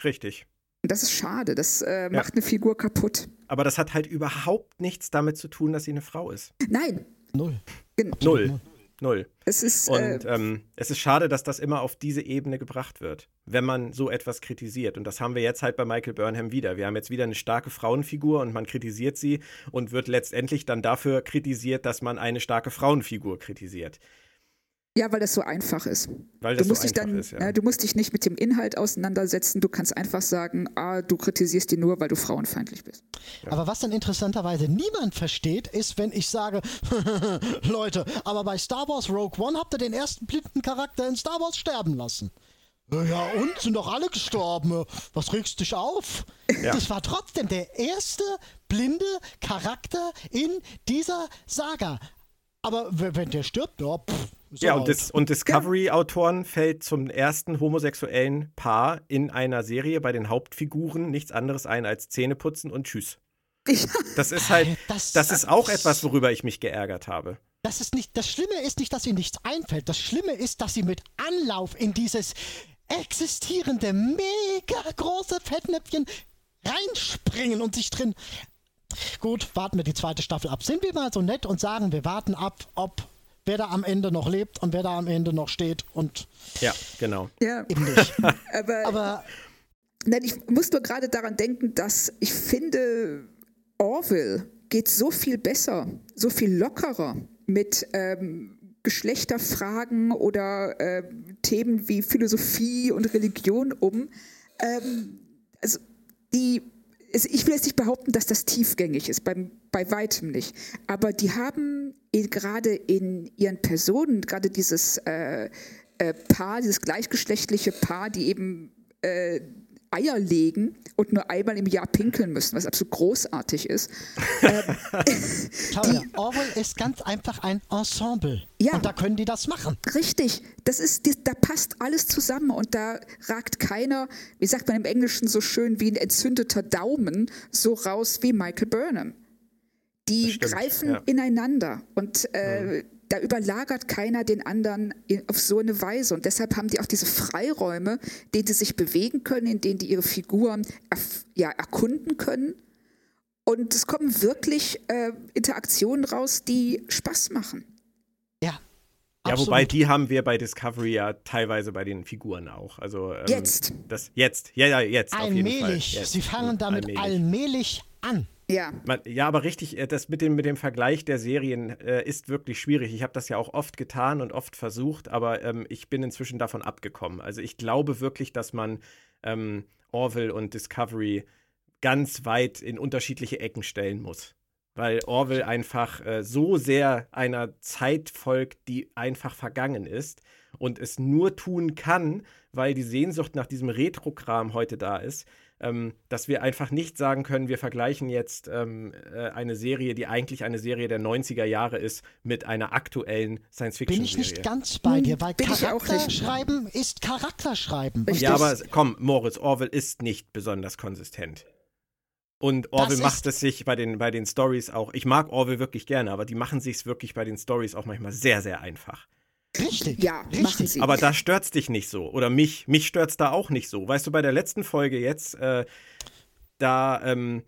A: Richtig.
C: Das ist schade, das äh, macht ja. eine Figur kaputt.
A: Aber das hat halt überhaupt nichts damit zu tun, dass sie eine Frau ist.
C: Nein.
B: Null.
A: Gen Null. Null.
C: Es ist,
A: und äh, ähm, es ist schade, dass das immer auf diese Ebene gebracht wird, wenn man so etwas kritisiert. Und das haben wir jetzt halt bei Michael Burnham wieder. Wir haben jetzt wieder eine starke Frauenfigur und man kritisiert sie und wird letztendlich dann dafür kritisiert, dass man eine starke Frauenfigur kritisiert.
C: Ja, weil das so einfach ist.
A: Weil das
C: du musst
A: so
C: dich dann,
A: ist, ja.
C: äh, du musst dich nicht mit dem Inhalt auseinandersetzen. Du kannst einfach sagen, ah, du kritisierst ihn nur, weil du frauenfeindlich bist.
B: Ja. Aber was dann interessanterweise niemand versteht, ist, wenn ich sage, <laughs> Leute, aber bei Star Wars Rogue One habt ihr den ersten blinden Charakter in Star Wars sterben lassen. Ja, und sind doch alle gestorben. Was regst dich auf? Ja. Das war trotzdem der erste blinde Charakter in dieser Saga. Aber wenn der stirbt, ja, pff, So
A: ja, und. Dis und Discovery-Autoren fällt zum ersten homosexuellen Paar in einer Serie bei den Hauptfiguren nichts anderes ein als Zähneputzen und Tschüss. <laughs> Das ist halt,
B: Das-
A: das ist auch etwas, worüber ich mich geärgert habe.
B: Das ist nicht, das Schlimme ist nicht, dass ihnen nichts einfällt. Das Schlimme ist, dass sie mit Anlauf in dieses existierende, mega große Fettnäpfchen reinspringen und sich drin. Gut, warten wir die zweite Staffel ab. Sind wir mal so nett und sagen, wir warten ab, ob wer da am Ende noch lebt und wer da am Ende noch steht und
A: Ja, genau.
C: Ja,
B: eben nicht. <laughs>
C: aber,
B: Aber
C: nein, ich muss nur gerade daran denken, dass ich finde, Orville geht so viel besser, so viel lockerer mit ähm, Geschlechterfragen oder ähm, Themen wie Philosophie und Religion um. Ähm, also die, ich will jetzt nicht behaupten, dass das tiefgängig ist, beim, bei weitem nicht. Aber die haben gerade in ihren Personen, gerade dieses äh, äh, Paar, dieses gleichgeschlechtliche Paar, die eben äh, Eier legen und nur einmal im Jahr pinkeln müssen, was absolut großartig ist. <laughs> <laughs>
B: schau dir, Orwell ist ganz einfach ein Ensemble.
C: Ja.
B: Und da können die das machen.
C: Richtig, das ist, die- da passt alles zusammen und da ragt keiner, wie sagt man im Englischen so schön, wie ein entzündeter Daumen so raus wie Michael Burnham. Die
A: stimmt,
C: greifen
A: ja.
C: ineinander und äh, da überlagert keiner den anderen auf so eine Weise und deshalb haben die auch diese Freiräume, in denen sie sich bewegen können, in denen die ihre Figuren ja, erkunden können. Und es kommen wirklich äh, Interaktionen raus, die Spaß machen.
B: Ja.
A: Ja,
B: absolut.
A: wobei die haben wir bei Discovery ja teilweise bei den Figuren auch. Also ähm,
C: Jetzt.
A: Das jetzt, ja, ja, jetzt auf jeden Fall.
B: Allmählich.
A: Jetzt.
B: Sie fangen damit
A: Allmählich.
B: allmählich an.
C: Ja.
A: Man, ja, aber richtig, äh, das mit dem, mit dem Vergleich der Serien äh, ist wirklich schwierig. Ich habe das ja auch oft getan und oft versucht, aber ähm, ich bin inzwischen davon abgekommen. Also ich glaube wirklich, dass man ähm, Orville und Discovery ganz weit in unterschiedliche Ecken stellen muss. Weil Orville einfach äh, so sehr einer Zeit folgt, die einfach vergangen ist und es nur tun kann, weil die Sehnsucht nach diesem Retro-Kram heute da ist, ähm, dass wir einfach nicht sagen können, wir vergleichen jetzt ähm, äh, eine Serie, die eigentlich eine Serie der 90er Jahre ist, mit einer aktuellen Science-Fiction-Serie.
B: Bin ich nicht ganz bei dir, weil
C: bin.
B: Charakterschreiben ist Charakterschreiben. Und
A: Ja, aber komm, Moritz, Orwell ist nicht besonders konsistent. Und Orwell macht es sich bei den, bei den Stories auch. Ich mag Orwell wirklich gerne, aber die machen sich wirklich bei den Stories auch manchmal sehr, sehr einfach.
B: Richtig.
C: Ja,
B: richtig.
C: machen sie.
A: Aber da stört's dich nicht so. Oder mich. Mich stört's da auch nicht so. Weißt du, bei der letzten Folge jetzt, äh, da ähm,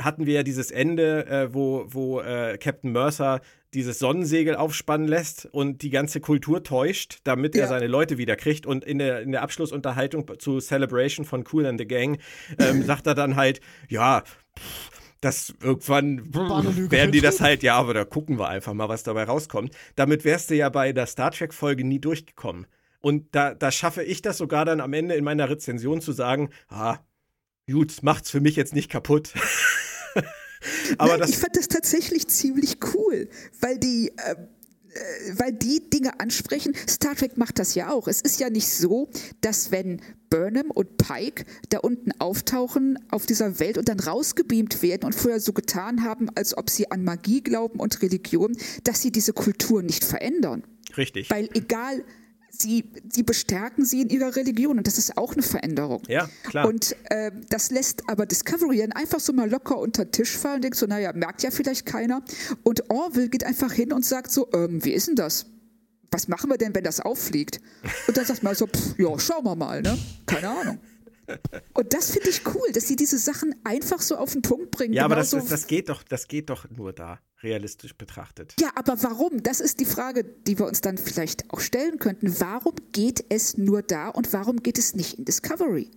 A: hatten wir ja dieses Ende, äh, wo, wo äh, Captain Mercer dieses Sonnensegel aufspannen lässt und die ganze Kultur täuscht, damit er
C: Ja.
A: seine Leute wieder kriegt. Und in der, in der Abschlussunterhaltung zu Celebration von Cool and the Gang ähm, <laughs> sagt er dann halt, ja, pff, das irgendwann werden die das halt, ja, aber da gucken wir einfach mal, was dabei rauskommt. Damit wärst du ja bei der Star Trek-Folge nie durchgekommen. Und da, da schaffe ich das sogar dann am Ende in meiner Rezension zu sagen, ah, gut, macht's für mich jetzt nicht kaputt. <laughs> aber
C: Nein,
A: das
C: ich fand das tatsächlich ziemlich cool, weil die, äh, weil die Dinge ansprechen. Star Trek macht das ja auch. Es ist ja nicht so, dass wenn Burnham und Pike da unten auftauchen auf dieser Welt und dann rausgebeamt werden und vorher so getan haben, als ob sie an Magie glauben und Religion, dass sie diese Kultur nicht verändern.
A: richtig.
C: Weil egal, sie, sie bestärken sie in ihrer Religion und das ist auch eine Veränderung.
A: Ja, klar.
C: Und äh, das lässt aber Discovery dann einfach so mal locker unter den Tisch fallen und denkt so, naja, merkt ja vielleicht keiner. Und Orville geht einfach hin und sagt so, ähm, wie ist denn das? Was machen wir denn, wenn das auffliegt? Und dann sagt man so, pff, ja, schauen wir mal, ne? Keine Ahnung. Und das finde ich cool, dass sie diese Sachen einfach so auf den Punkt bringen.
A: ja, aber das,
C: Genauso-
A: ist, das geht doch, das geht doch nur da, realistisch betrachtet.
C: ja, aber warum? Das ist die Frage, die wir uns dann vielleicht auch stellen könnten. Warum geht es nur da und warum geht es nicht in Discovery?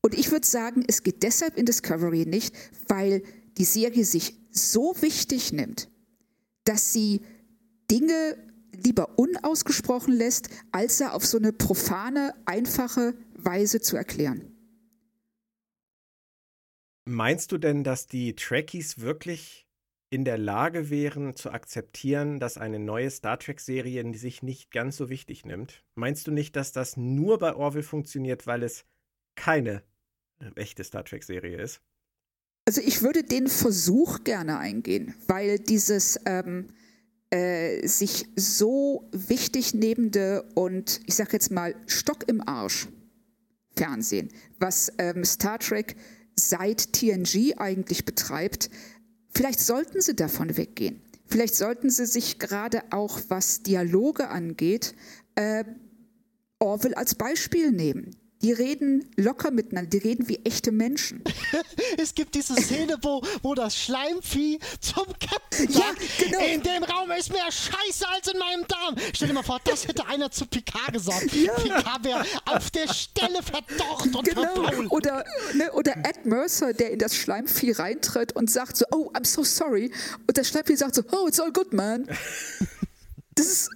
C: Und ich würde sagen, es geht deshalb in Discovery nicht, weil die Serie sich so wichtig nimmt, dass sie Dinge lieber unausgesprochen lässt, als er auf so eine profane, einfache Weise zu erklären.
A: Meinst du denn, dass die Trekkies wirklich in der Lage wären zu akzeptieren, dass eine neue Star Trek-Serie sich nicht ganz so wichtig nimmt? Meinst du nicht, dass das nur bei Orville funktioniert, weil es keine äh, echte Star Trek-Serie ist?
C: Also ich würde den Versuch gerne eingehen, weil dieses, ähm, äh, sich so wichtig nehmende und ich sage jetzt mal Stock im Arsch Fernsehen, was ähm, Star Trek seit TNG eigentlich betreibt, vielleicht sollten sie davon weggehen. Vielleicht sollten sie sich gerade auch, was Dialoge angeht, äh, Orwell als Beispiel nehmen. Die reden locker miteinander, die reden wie echte Menschen. <laughs>
B: es gibt diese Szene, wo, wo das Schleimvieh zum Captain sagt, ja, genau. in dem Raum ist mehr Scheiße als in meinem Darm. Stell dir mal vor, das hätte einer zu Picard gesagt. Ja. Picard wäre auf der Stelle verdorrt und genau.
C: Oder, ne, oder Ed Mercer, der in das Schleimvieh reintritt und sagt so, oh, I'm so sorry. Und das Schleimvieh sagt so, oh, it's all good, man.
A: Das ist,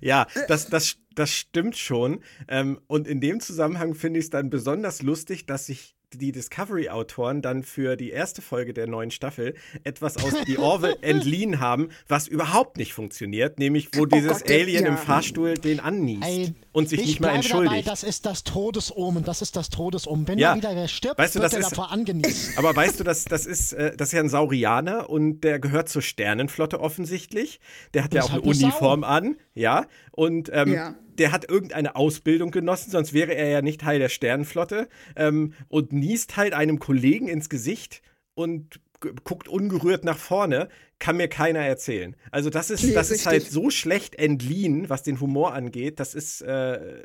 A: ja, das, das, das stimmt schon. Ähm, und in dem Zusammenhang finde ich es dann besonders lustig, dass sich die Discovery-Autoren dann für die erste Folge der neuen Staffel etwas aus The Orville <laughs> entliehen haben, was überhaupt nicht funktioniert, nämlich wo oh dieses Gott, Alien ja. im Fahrstuhl den anniest Ein, und sich nicht mal entschuldigt. Dabei,
B: das ist das Todesomen, das ist das Todesomen. Wenn ja. er wieder stirbt, weißt du, wird er ist, davor angenießt. <laughs>
A: Aber weißt du, das, das, ist, äh, das ist ja ein Saurianer und der gehört zur Sternenflotte offensichtlich. Der hat das ja auch eine Uniform Sau. an, ja, und ähm, ja der hat irgendeine Ausbildung genossen, sonst wäre er ja nicht Teil der Sternenflotte ähm, und niest halt einem Kollegen ins Gesicht und guckt ungerührt nach vorne, kann mir keiner erzählen. Also das ist, nee, das ist halt so schlecht entliehen, was den Humor angeht. Das ist, äh,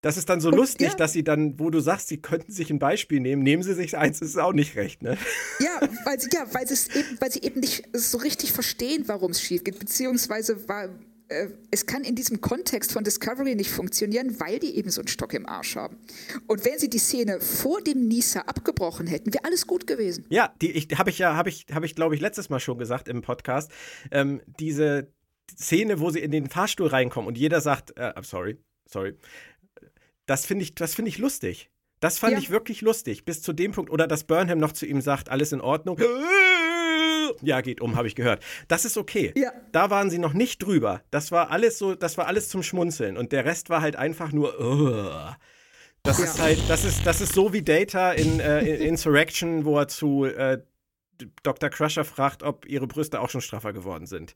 A: das ist dann so und, lustig, ja. dass sie dann, wo du sagst, sie könnten sich ein Beispiel nehmen, nehmen sie sich eins, ist auch nicht recht, ne?
C: Ja, <laughs> weil sie, ja, weil, eben, weil sie eben nicht so richtig verstehen, warum es schief geht, beziehungsweise weil, äh, es kann in diesem Kontext von Discovery nicht funktionieren, weil die eben so einen Stock im Arsch haben. Und wenn sie die Szene vor dem Nisa abgebrochen hätten, wäre alles gut gewesen.
A: Ja, die habe ich ja, habe ich, habe ich, glaube ich, letztes Mal schon gesagt im Podcast. Ähm, diese Szene, wo sie in den Fahrstuhl reinkommen und jeder sagt, äh, sorry, sorry. Das finde ich, das finde ich lustig. Das fand ja. ich wirklich lustig, bis zu dem Punkt, oder dass Burnham noch zu ihm sagt, alles in Ordnung. Ja, geht um, habe ich gehört. Das ist okay. Ja. Da waren sie noch nicht drüber. Das war alles so, das war alles zum Schmunzeln. Und der Rest war halt einfach nur. Uh. Das ja. ist halt, das ist, das ist so wie Data in, äh, in Insurrection, wo er zu äh, Dr. Crusher fragt, ob ihre Brüste auch schon straffer geworden sind.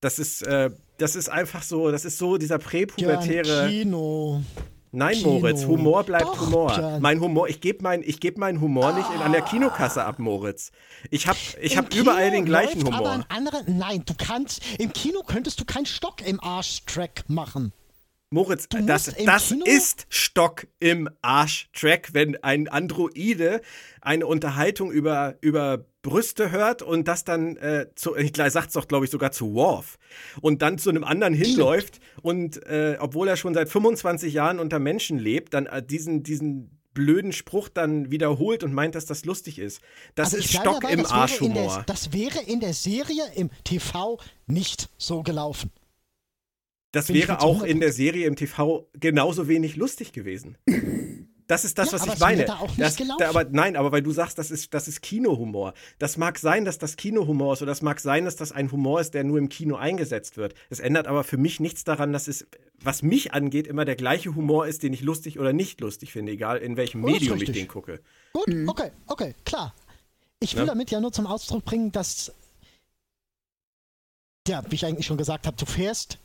A: Das ist, äh, das ist einfach so, das ist so dieser präpubertäre.
B: Ja, Kino.
A: Nein, Kino. Moritz, Humor bleibt Doch, Humor. Jan. Mein Humor, ich gebe mein, geb meinen Humor nicht in, an der Kinokasse ab, Moritz. Ich habe ich hab überall den gleichen Humor. Aber ein
B: anderer, nein, du kannst, im Kino könntest du keinen Stock im Arsch-Track machen.
A: Moritz, das, das ist Stock im Arsch-Track, wenn ein Androide eine Unterhaltung über, über Brüste hört und das dann äh, zu, ich sag's doch, glaube ich, sogar zu Worf und dann zu einem anderen hinläuft Stimmt. und äh, obwohl er schon seit 25 Jahren unter Menschen lebt, dann äh, diesen, diesen blöden Spruch dann wiederholt und meint, dass das lustig ist. Das also ist Stock dabei, im Arschhumor.
B: Das wäre in der Serie im TV nicht so gelaufen.
A: Das Bin wäre auch in der Serie im TV genauso wenig lustig gewesen. <laughs> Das ist das, ja, was ich meine. Da das, da, aber nein, aber weil du sagst, das ist, das ist Kinohumor. Das mag sein, dass das Kinohumor ist, oder das mag sein, dass das ein Humor ist, der nur im Kino eingesetzt wird. Es ändert aber für mich nichts daran, dass es, was mich angeht, immer der gleiche Humor ist, den ich lustig oder nicht lustig finde, egal in welchem oh, Medium ich den gucke.
B: Gut, mhm. okay, okay, klar. Ich will ja? damit ja nur zum Ausdruck bringen, dass, ja, wie ich eigentlich schon gesagt habe, du fährst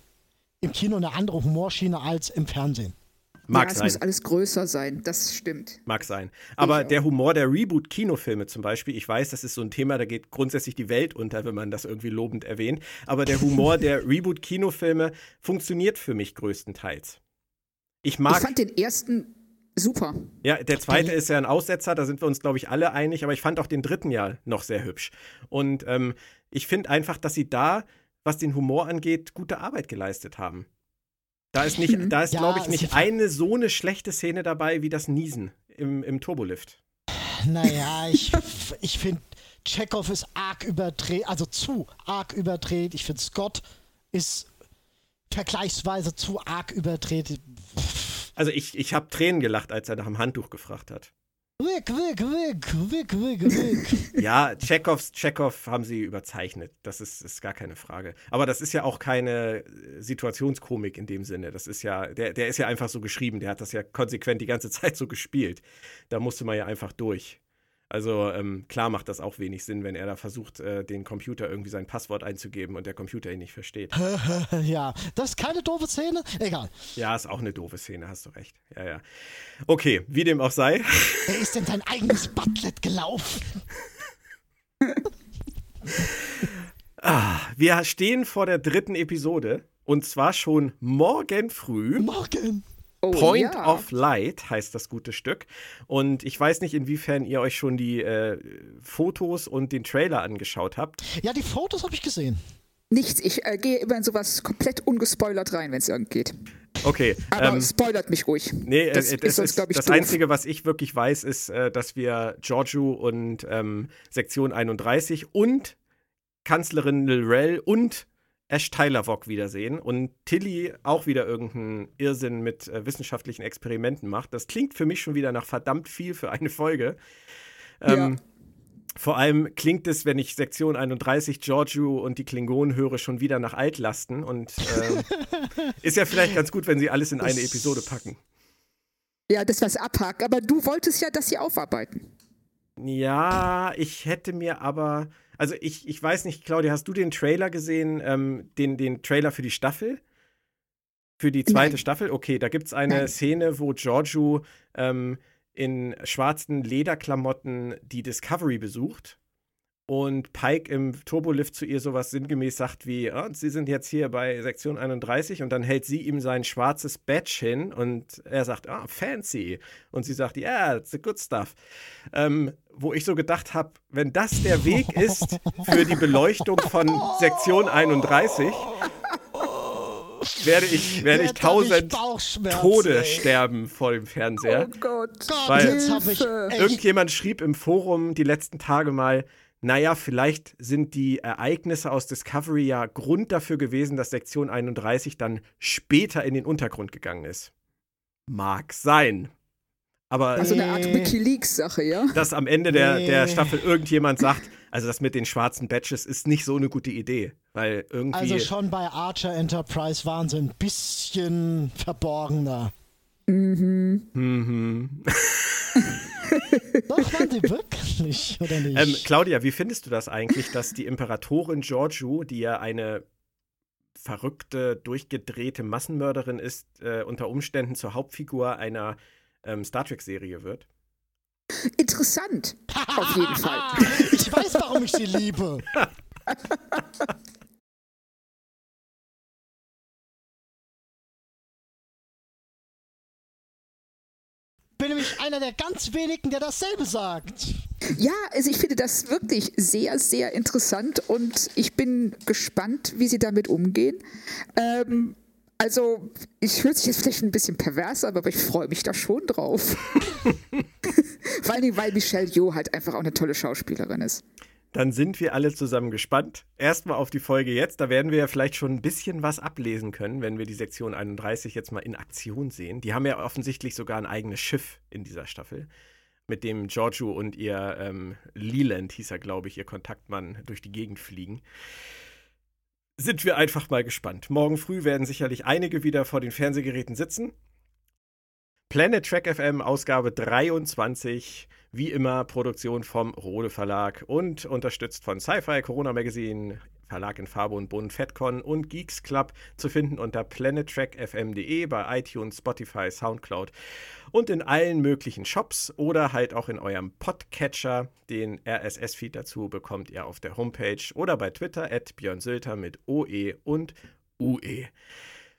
B: im Kino eine andere Humorschiene als im Fernsehen.
C: Mag ja, sein. es muss alles größer sein, das stimmt.
A: Mag sein. Aber der Humor der Reboot-Kinofilme zum Beispiel, ich weiß, das ist so ein Thema, da geht grundsätzlich die Welt unter, wenn man das irgendwie lobend erwähnt. Aber der Humor <laughs> der Reboot-Kinofilme funktioniert für mich größtenteils. Ich mag.
C: Ich fand den ersten super.
A: Ja, der zweite ist ja ein Aussetzer, da sind wir uns, glaube ich, alle einig, aber ich fand auch den dritten ja noch sehr hübsch. Und ähm, ich finde einfach, dass sie da was den Humor angeht, gute Arbeit geleistet haben. Da ist nicht, mhm. da ist, ja, glaube ich, nicht eine so eine schlechte Szene dabei wie das Niesen im, im Turbolift.
B: Naja, <laughs> ich, ich finde, Chekhov ist arg überdreht, also zu arg überdreht. Ich finde, Scott ist vergleichsweise zu arg überdreht.
A: Also ich, ich habe Tränen gelacht, als er nach dem Handtuch gefragt hat.
B: Wick, wick, wick, wick, wick, wick. <laughs>
A: ja, Chekhovs, Chekhov haben sie überzeichnet. Das ist, ist gar keine Frage. Aber das ist ja auch keine äh, Situationskomik in dem Sinne. Das ist ja, der, der ist ja einfach so geschrieben. Der hat das ja konsequent die ganze <laughs> Zeit so gespielt. Da musste man ja einfach durch. Also ähm, klar macht das auch wenig Sinn, wenn er da versucht, äh, den Computer irgendwie sein Passwort einzugeben und der Computer ihn nicht versteht. <laughs>
B: ja, das ist keine doofe Szene. Egal.
A: Ja, ist auch eine doofe Szene, hast du recht. Ja, ja. Okay, wie dem auch sei. <laughs>
B: Wer ist denn sein eigenes Butlet gelaufen? <laughs>
A: ah, wir stehen vor der dritten Episode und zwar schon morgen früh.
B: Morgen.
C: Oh,
A: Point
C: ja.
A: of Light heißt das gute Stück. Und ich weiß nicht, inwiefern ihr euch schon die äh, Fotos und den Trailer angeschaut habt.
B: Ja, die Fotos habe ich gesehen.
C: Nichts, ich äh, gehe immer in sowas komplett ungespoilert rein, wenn es irgend geht.
A: Okay.
C: Aber
A: ähm,
C: spoilert mich ruhig.
A: Nee,
C: das
A: äh,
C: ist
A: das,
C: sonst,
A: ist,
C: glaub ich,
A: das
C: doof.
A: Einzige, was ich wirklich weiß, ist, äh, dass wir Giorgio und ähm, Sektion 31 und Kanzlerin Lorel und Ash Tyler-Vogt wiedersehen und Tilly auch wieder irgendeinen Irrsinn mit äh, wissenschaftlichen Experimenten macht. Das klingt für mich schon wieder nach verdammt viel für eine Folge. Ähm, Vor allem klingt es, wenn ich Sektion 31 Giorgio und die Klingonen höre, schon wieder nach Altlasten und ähm, <laughs> ist ja vielleicht ganz gut, wenn sie alles in eine Episode packen.
C: Ja, das was abhakt. Aber du wolltest ja, dass sie aufarbeiten.
A: Ja, ich hätte mir aber, also ich, ich weiß nicht, Claudia, hast du den Trailer gesehen, ähm, den, den Trailer für die Staffel? Für die zweite
C: Nein.
A: Staffel? Okay, da gibt es eine
C: Nein.
A: Szene, wo Giorgio ähm, in schwarzen Lederklamotten die Discovery besucht und Pike im Turbolift zu ihr sowas sinngemäß sagt wie, "Ah, Sie sind jetzt hier bei Sektion 31 und dann hält sie ihm sein schwarzes Badge hin und er sagt, ah, fancy. Und sie sagt, ja, yeah, it's the good stuff. Ähm, wo ich so gedacht habe, wenn das der Weg <laughs> ist für die Beleuchtung von Sektion 31, werde ich, werde ich tausend Tode
B: ey.
A: sterben vor dem Fernseher.
C: Oh Gott.
B: Gott,
A: Weil-
B: jetzt habe ich
C: Hilfe.
B: echt
A: Irgendjemand schrieb im Forum die letzten Tage mal, naja, vielleicht sind die Ereignisse aus Discovery ja Grund dafür gewesen, dass Sektion 31 dann später in den Untergrund gegangen ist. Mag sein. Aber
C: Also eine Art. Wikileaks-Sache, ja?
A: dass am Ende der, der. Staffel irgendjemand sagt, also das mit den schwarzen Badges ist nicht so eine gute Idee. Weil irgendwie.
B: Also schon bei Archer Enterprise waren sie ein bisschen verborgener.
A: Mhm. <laughs>
B: Doch, waren sie wirklich, oder nicht?
A: Ähm, Claudia, wie findest du das eigentlich, dass die Imperatorin Giorgio, die ja eine verrückte, durchgedrehte Massenmörderin ist, äh, unter Umständen zur Hauptfigur einer ähm, Star Trek-Serie wird?
C: Interessant. <laughs> Auf jeden Fall.
B: ich weiß, warum ich sie liebe. <laughs> bin nämlich einer der ganz wenigen, der dasselbe sagt.
C: Ja, also ich finde das wirklich sehr, sehr interessant und ich bin gespannt, wie sie damit umgehen. Ähm, also, ich höre sich jetzt vielleicht ein bisschen pervers an, aber ich freue mich da schon drauf. <laughs> Vor Dingen, weil Michelle Yeoh halt einfach auch eine tolle Schauspielerin ist.
A: Dann sind wir alle zusammen gespannt. Erstmal auf die Folge jetzt. Da werden wir ja vielleicht schon ein bisschen was ablesen können, wenn wir die Sektion 31 jetzt mal in Aktion sehen. Die haben ja offensichtlich sogar ein eigenes Schiff in dieser Staffel, mit dem Giorgio und ihr ähm, Leland, hieß er, glaube ich, ihr Kontaktmann, durch die Gegend fliegen. Sind wir einfach mal gespannt. Morgen früh werden sicherlich einige wieder vor den Fernsehgeräten sitzen. Planet Track FM, Ausgabe 23. Wie immer Produktion vom Rode Verlag und unterstützt von Sci-Fi, Corona Magazine, Verlag in Farbe und Bunt, FedCon und Geeks Club zu finden unter planettrackfm.de bei iTunes, Spotify, Soundcloud und in allen möglichen Shops oder halt auch in eurem Podcatcher. Den RSS-Feed dazu bekommt ihr auf der Homepage oder bei Twitter at Björn Sülter mit OE und UE.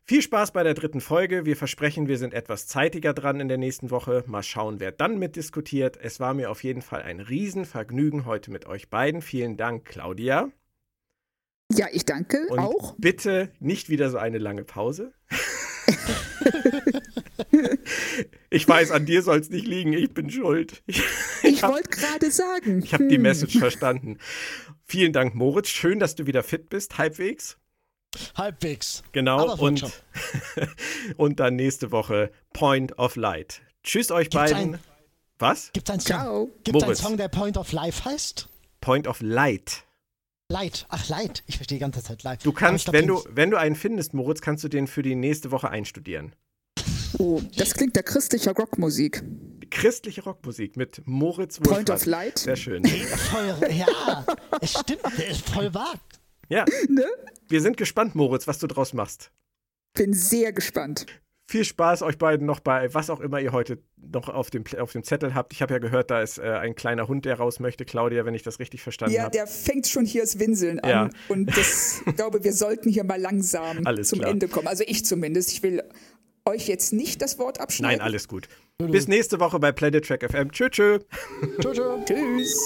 A: Viel Spaß bei der dritten Folge. Wir versprechen, wir sind etwas zeitiger dran in der nächsten Woche. Mal schauen, wer dann mitdiskutiert. Es war mir auf jeden Fall ein Riesenvergnügen heute mit euch beiden. Vielen Dank, Claudia.
C: Ja, ich danke
A: Und
C: auch.
A: bitte nicht wieder so eine lange Pause. <laughs> ich weiß, an dir soll es nicht liegen. Ich bin schuld. Ich,
C: Ich wollte gerade sagen.
A: ich habe die
C: hm,
A: Message verstanden. Vielen Dank, Moritz. Schön, dass du wieder fit bist, halbwegs.
B: Halbwegs.
A: Genau. Und, <laughs> und dann nächste Woche Point of Light. Tschüss euch
B: Gibt's
A: beiden.
B: ein-
A: Was?
B: Gibt es einen Song,
C: Ciao.
B: gibt's einen. Song, der Point of Life heißt?
A: Point of Light.
B: Light. Ach, Light. Ich verstehe die ganze Zeit Light.
A: Du kannst,
B: glaub,
A: wenn du, wenn du einen findest, Moritz, kannst du den für die nächste Woche einstudieren.
C: Oh, das klingt der christlicher Rockmusik.
A: Christliche Rockmusik mit Moritz
C: Point
A: Wohlfahrt.
C: of Light.
A: Sehr schön.
B: Voll, ja, es stimmt, der ist voll wahr.
A: Ja. <laughs> Wir sind gespannt, Moritz, was du draus machst.
C: Bin sehr gespannt.
A: Viel Spaß euch beiden noch bei was auch immer ihr heute noch auf dem, auf dem Zettel habt. Ich habe ja gehört, da ist äh, ein kleiner Hund, der raus möchte, Claudia, wenn ich das richtig verstanden
C: Ja,
A: habe.
C: der fängt schon hier das Winseln an.
A: Ja.
C: Und das, ich glaube, wir sollten hier mal langsam <laughs>
A: Alles
C: zum
A: klar.
C: Ende kommen. Also ich zumindest. Ich will euch jetzt nicht das Wort abschneiden.
A: Nein, alles gut. Bis nächste Woche bei Planet Track FM. Tschö, tschö.
B: Tschö, tschö. <laughs>
C: Tschüss.